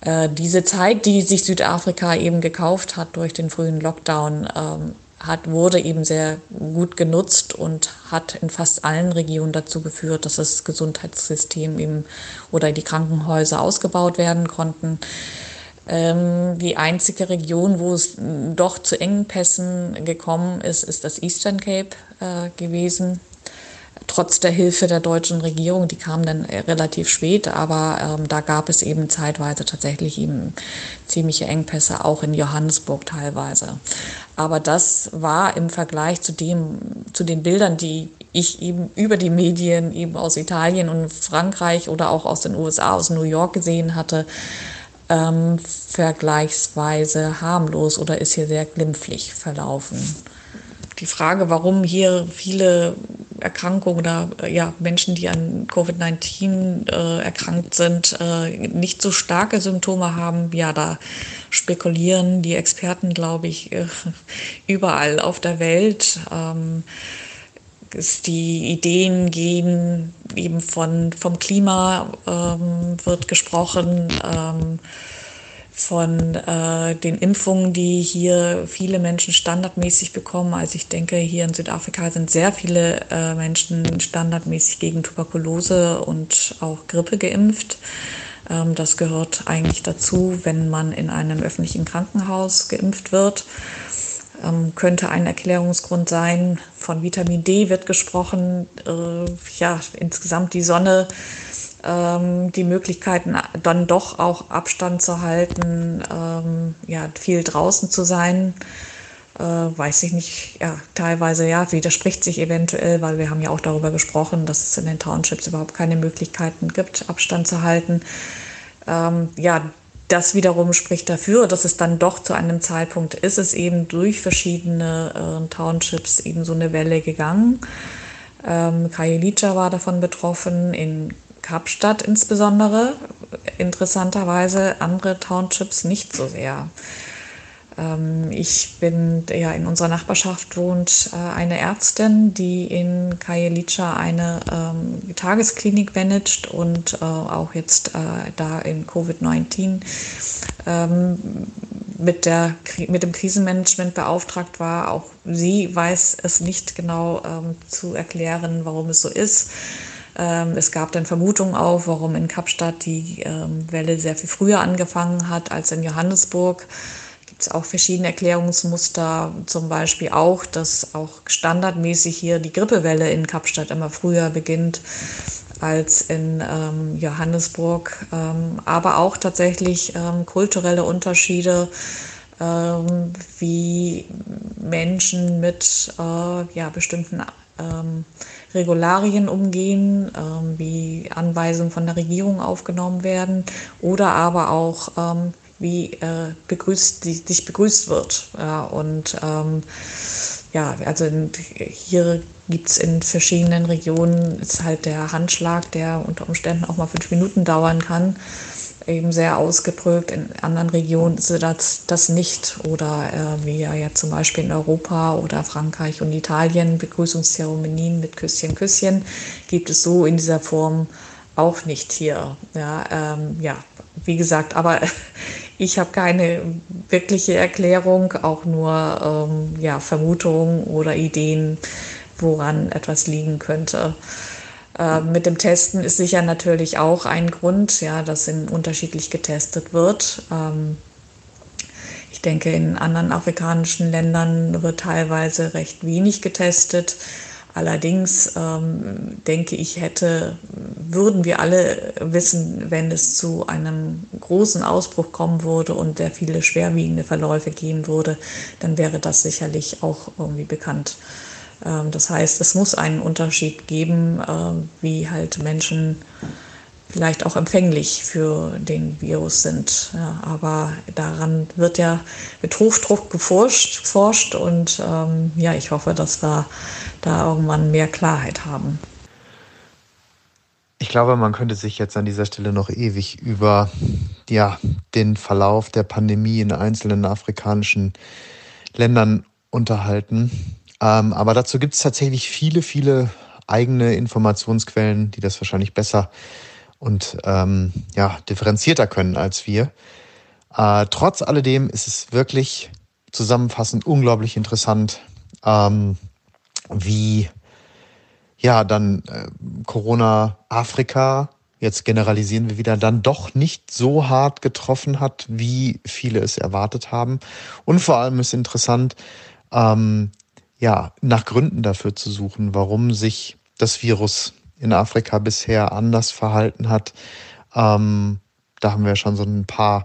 Äh, diese Zeit, die sich Südafrika eben gekauft hat durch den frühen Lockdown, ähm, hat, wurde eben sehr gut genutzt und hat in fast allen Regionen dazu geführt, dass das Gesundheitssystem eben oder die Krankenhäuser ausgebaut werden konnten. Ähm, die einzige Region, wo es doch zu Engpässen gekommen ist, ist das Eastern Cape äh, gewesen trotz der Hilfe der deutschen Regierung, die kam dann relativ spät, aber ähm, da gab es eben zeitweise tatsächlich eben ziemliche Engpässe, auch in Johannesburg teilweise. Aber das war im Vergleich zu dem, zu den Bildern, die ich eben über die Medien eben aus Italien und Frankreich oder auch aus den USA, aus New York gesehen hatte, ähm, vergleichsweise harmlos oder ist hier sehr glimpflich verlaufen die Frage, warum hier viele Erkrankungen oder äh, ja, Menschen, die an Covid-19 äh, erkrankt sind, äh, nicht so starke Symptome haben, ja, da spekulieren die Experten, glaube ich, äh, [laughs] überall auf der Welt. Ähm, die Ideen gehen eben von, vom Klima ähm, wird gesprochen. Ähm, von äh, den Impfungen, die hier viele Menschen standardmäßig bekommen. Also ich denke, hier in Südafrika sind sehr viele äh, Menschen standardmäßig gegen Tuberkulose und auch Grippe geimpft. Ähm, das gehört eigentlich dazu, wenn man in einem öffentlichen Krankenhaus geimpft wird. Ähm, könnte ein Erklärungsgrund sein. Von Vitamin D wird gesprochen. Äh, ja, insgesamt die Sonne ähm, die Möglichkeiten, dann doch auch Abstand zu halten, ähm, ja, viel draußen zu sein. Äh, weiß ich nicht, ja, teilweise ja, widerspricht sich eventuell, weil wir haben ja auch darüber gesprochen, dass es in den Townships überhaupt keine Möglichkeiten gibt, Abstand zu halten. Ähm, ja, das wiederum spricht dafür, dass es dann doch zu einem Zeitpunkt ist, es eben durch verschiedene äh, Townships eben so eine Welle gegangen. Ähm, Kajelica war davon betroffen, in Kapstadt insbesondere, interessanterweise andere Townships nicht so sehr. Ähm, ich bin, ja, in unserer Nachbarschaft wohnt äh, eine Ärztin, die in Kajelica eine ähm, Tagesklinik managt und äh, auch jetzt äh, da in Covid-19 ähm, mit, der, mit dem Krisenmanagement beauftragt war. Auch sie weiß es nicht genau ähm, zu erklären, warum es so ist. Ähm, es gab dann Vermutungen auf, warum in Kapstadt die ähm, Welle sehr viel früher angefangen hat als in Johannesburg. Gibt es auch verschiedene Erklärungsmuster, zum Beispiel auch, dass auch standardmäßig hier die Grippewelle in Kapstadt immer früher beginnt als in ähm, Johannesburg, ähm, aber auch tatsächlich ähm, kulturelle Unterschiede, ähm, wie Menschen mit äh, ja, bestimmten ähm, Regularien umgehen, ähm, wie Anweisungen von der Regierung aufgenommen werden oder aber auch ähm, wie äh, begrüßt, die, sich begrüßt wird. Ja, und ähm, ja, also in, hier gibt es in verschiedenen Regionen ist halt der Handschlag, der unter Umständen auch mal fünf Minuten dauern kann eben sehr ausgeprägt. In anderen Regionen ist das, das nicht. Oder äh, wie ja, ja zum Beispiel in Europa oder Frankreich und Italien Begrüßungszeremonien mit Küsschen, Küsschen gibt es so in dieser Form auch nicht hier. Ja, ähm, ja wie gesagt, aber [laughs] ich habe keine wirkliche Erklärung, auch nur ähm, ja, Vermutungen oder Ideen, woran etwas liegen könnte. Äh, mit dem Testen ist sicher natürlich auch ein Grund, ja, dass unterschiedlich getestet wird. Ähm, denke, in anderen afrikanischen Ländern wird teilweise recht wenig getestet. Allerdings ähm, denke ich, hätte, würden wir alle wissen, wenn es zu einem großen Ausbruch kommen würde und der viele schwerwiegende Verläufe geben würde, dann wäre das sicherlich auch irgendwie bekannt. Ähm, das heißt, es muss einen Unterschied geben, äh, wie halt Menschen vielleicht auch empfänglich für den Virus sind. Aber daran wird ja mit Hochdruck geforscht, geforscht und ähm, ja, ich hoffe, dass wir da irgendwann mehr Klarheit haben. Ich glaube, man könnte sich jetzt an dieser Stelle noch ewig über ja, den Verlauf der Pandemie in einzelnen afrikanischen Ländern unterhalten. Ähm, aber dazu gibt es tatsächlich viele, viele eigene Informationsquellen, die das wahrscheinlich besser und ähm, ja, differenzierter können als wir. Äh, trotz alledem ist es wirklich zusammenfassend unglaublich interessant, ähm, wie ja dann äh, Corona Afrika, jetzt generalisieren wir wieder, dann doch nicht so hart getroffen hat, wie viele es erwartet haben. Und vor allem ist interessant, ähm, ja, nach Gründen dafür zu suchen, warum sich das Virus in Afrika bisher anders verhalten hat. Ähm, da haben wir schon so ein paar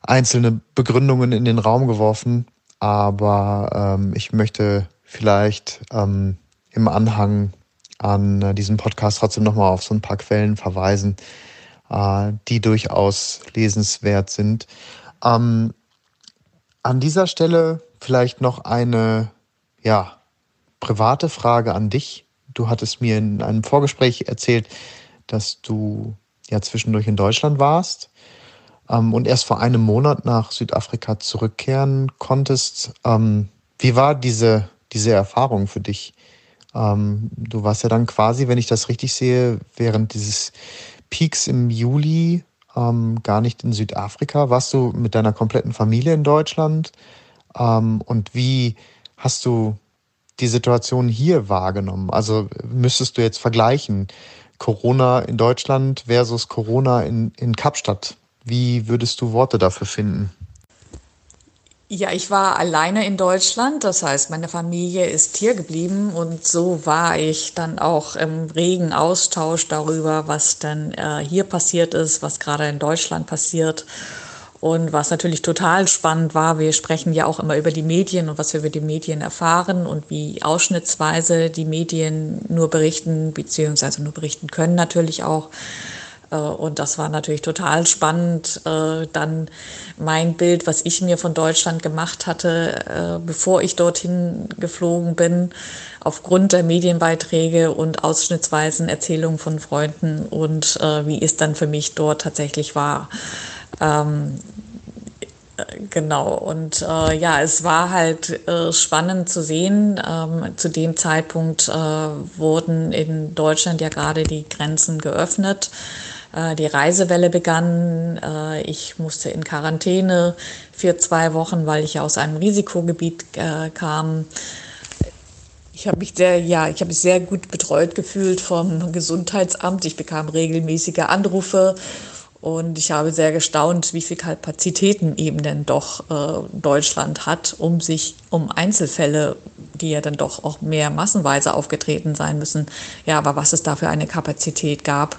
einzelne Begründungen in den Raum geworfen, aber ähm, ich möchte vielleicht ähm, im Anhang an äh, diesem Podcast trotzdem nochmal auf so ein paar Quellen verweisen, äh, die durchaus lesenswert sind. Ähm, an dieser Stelle vielleicht noch eine ja, private Frage an dich. Du hattest mir in einem Vorgespräch erzählt, dass du ja zwischendurch in Deutschland warst ähm, und erst vor einem Monat nach Südafrika zurückkehren konntest. Ähm, wie war diese, diese Erfahrung für dich? Ähm, du warst ja dann quasi, wenn ich das richtig sehe, während dieses Peaks im Juli ähm, gar nicht in Südafrika. Warst du mit deiner kompletten Familie in Deutschland? Ähm, und wie hast du die Situation hier wahrgenommen? Also müsstest du jetzt vergleichen, Corona in Deutschland versus Corona in, in Kapstadt. Wie würdest du Worte dafür finden? Ja, ich war alleine in Deutschland, das heißt, meine Familie ist hier geblieben und so war ich dann auch im regen Austausch darüber, was dann äh, hier passiert ist, was gerade in Deutschland passiert und was natürlich total spannend war, wir sprechen ja auch immer über die Medien und was wir über die Medien erfahren und wie ausschnittsweise die Medien nur berichten, beziehungsweise nur berichten können natürlich auch. Äh, und das war natürlich total spannend. Äh, dann mein Bild, was ich mir von Deutschland gemacht hatte, äh, bevor ich dorthin geflogen bin, aufgrund der Medienbeiträge und ausschnittsweisen Erzählungen von Freunden und wie es dann für mich dort tatsächlich war. Ähm, Genau, und äh, ja, es war halt äh, spannend zu sehen. Ähm, zu dem Zeitpunkt äh, wurden in Deutschland ja gerade die Grenzen geöffnet. Äh, die Reisewelle begann. Äh, ich musste in Quarantäne für zwei Wochen, weil ich aus einem Risikogebiet äh, kam. Ich habe mich sehr, ja, ich habe mich sehr gut betreut gefühlt vom Gesundheitsamt. Ich bekam regelmäßige Anrufe und ich habe sehr gestaunt, wie viele Kapazitäten eben denn doch äh, Deutschland hat, um sich um Einzelfälle, die ja dann doch auch mehr massenweise aufgetreten sein müssen, ja, aber was es da für eine Kapazität gab,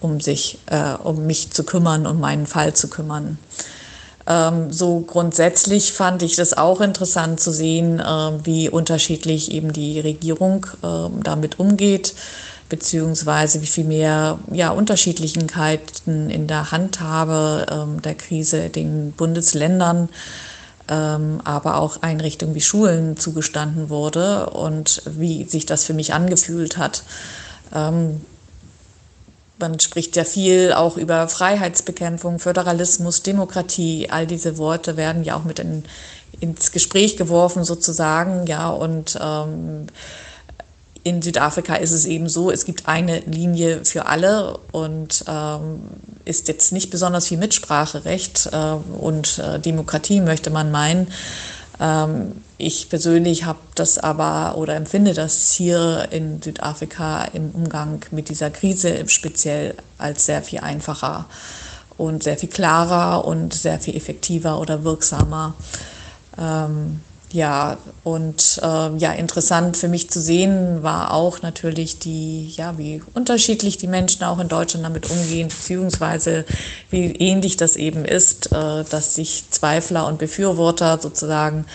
um sich, äh, um mich zu kümmern, um meinen Fall zu kümmern. Ähm, so grundsätzlich fand ich das auch interessant zu sehen, äh, wie unterschiedlich eben die Regierung äh, damit umgeht beziehungsweise wie viel mehr ja, Unterschiedlichkeiten in der Handhabe ähm, der Krise den Bundesländern, ähm, aber auch Einrichtungen wie Schulen zugestanden wurde und wie sich das für mich angefühlt hat. Ähm, man spricht ja viel auch über Freiheitsbekämpfung, Föderalismus, Demokratie. All diese Worte werden ja auch mit in, ins Gespräch geworfen sozusagen, ja und ähm, in Südafrika ist es eben so, es gibt eine Linie für alle und ähm, ist jetzt nicht besonders viel Mitspracherecht äh, und äh, Demokratie, möchte man meinen. Ähm, ich persönlich habe das aber oder empfinde das hier in Südafrika im Umgang mit dieser Krise speziell als sehr viel einfacher. und sehr viel klarer und sehr viel effektiver oder wirksamer. Ähm, ja, und äh, ja, interessant für mich zu sehen war auch natürlich die, ja, wie unterschiedlich die Menschen auch in Deutschland damit umgehen, beziehungsweise wie ähnlich das eben ist, äh, dass sich Zweifler und Befürworter sozusagen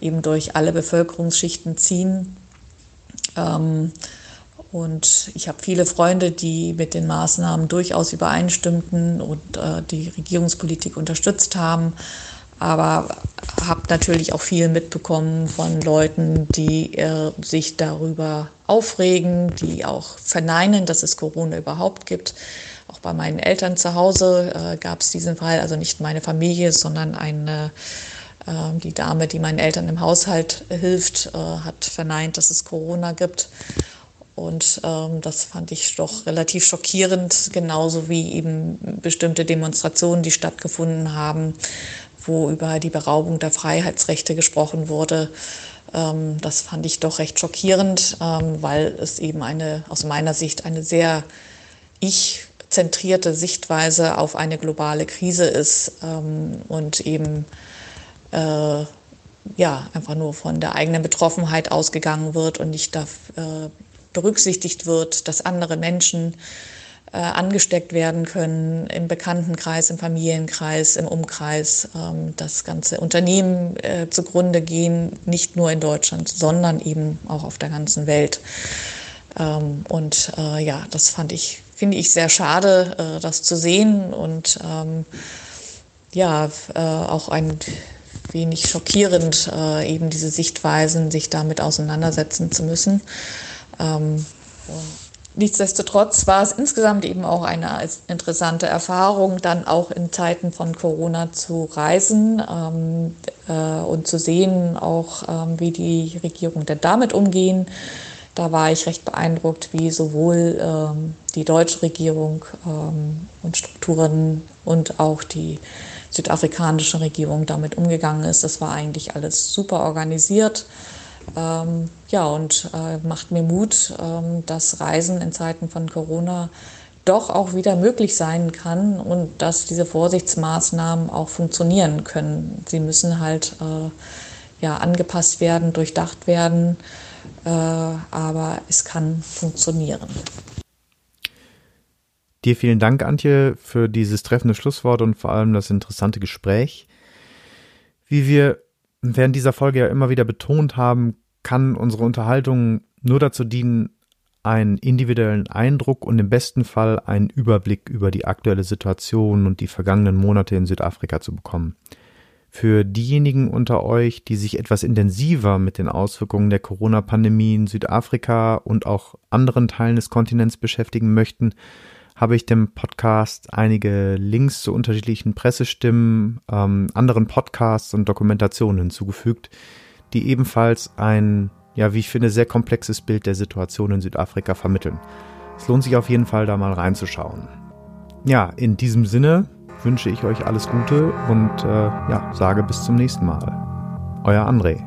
eben durch alle Bevölkerungsschichten ziehen. Ähm, und ich habe viele Freunde, die mit den Maßnahmen durchaus übereinstimmten und äh, die Regierungspolitik unterstützt haben aber habe natürlich auch viel mitbekommen von Leuten, die äh, sich darüber aufregen, die auch verneinen, dass es Corona überhaupt gibt. Auch bei meinen Eltern zu Hause äh, gab es diesen Fall, also nicht meine Familie, sondern eine äh, die Dame, die meinen Eltern im Haushalt hilft, äh, hat verneint, dass es Corona gibt. Und ähm, das fand ich doch relativ schockierend, genauso wie eben bestimmte Demonstrationen, die stattgefunden haben, wo über die Beraubung der Freiheitsrechte gesprochen wurde. Ähm, das fand ich doch recht schockierend, ähm, weil es eben eine, aus meiner Sicht, eine sehr ich-zentrierte Sichtweise auf eine globale Krise ist ähm, und eben äh, ja, einfach nur von der eigenen Betroffenheit ausgegangen wird und nicht da, äh, berücksichtigt wird, dass andere Menschen äh, angesteckt werden können im Bekanntenkreis, im Familienkreis, im Umkreis, ähm, das ganze Unternehmen äh, zugrunde gehen, nicht nur in Deutschland, sondern eben auch auf der ganzen Welt. Ähm, und äh, ja, das fand ich, finde ich sehr schade, äh, das zu sehen und ähm, ja, äh, auch ein wenig schockierend, äh, eben diese Sichtweisen, sich damit auseinandersetzen zu müssen. Ähm, Nichtsdestotrotz war es insgesamt eben auch eine interessante Erfahrung, dann auch in Zeiten von Corona zu reisen ähm, äh, und zu sehen, auch ähm, wie die Regierung denn damit umgehen. Da war ich recht beeindruckt, wie sowohl ähm, die deutsche Regierung ähm, und Strukturen und auch die südafrikanische Regierung damit umgegangen ist. Das war eigentlich alles super organisiert. Ähm, ja, und äh, macht mir Mut, ähm, dass Reisen in Zeiten von Corona doch auch wieder möglich sein kann und dass diese Vorsichtsmaßnahmen auch funktionieren können. Sie müssen halt äh, ja, angepasst werden, durchdacht werden, äh, aber es kann funktionieren. Dir vielen Dank, Antje, für dieses treffende Schlusswort und vor allem das interessante Gespräch. Wie wir während dieser Folge ja immer wieder betont haben, kann unsere Unterhaltung nur dazu dienen, einen individuellen Eindruck und im besten Fall einen Überblick über die aktuelle Situation und die vergangenen Monate in Südafrika zu bekommen. Für diejenigen unter euch, die sich etwas intensiver mit den Auswirkungen der Corona-Pandemie in Südafrika und auch anderen Teilen des Kontinents beschäftigen möchten, habe ich dem Podcast einige Links zu unterschiedlichen Pressestimmen, ähm, anderen Podcasts und Dokumentationen hinzugefügt, die ebenfalls ein, ja, wie ich finde, sehr komplexes Bild der Situation in Südafrika vermitteln. Es lohnt sich auf jeden Fall, da mal reinzuschauen. Ja, in diesem Sinne wünsche ich euch alles Gute und äh, ja, sage bis zum nächsten Mal. Euer André.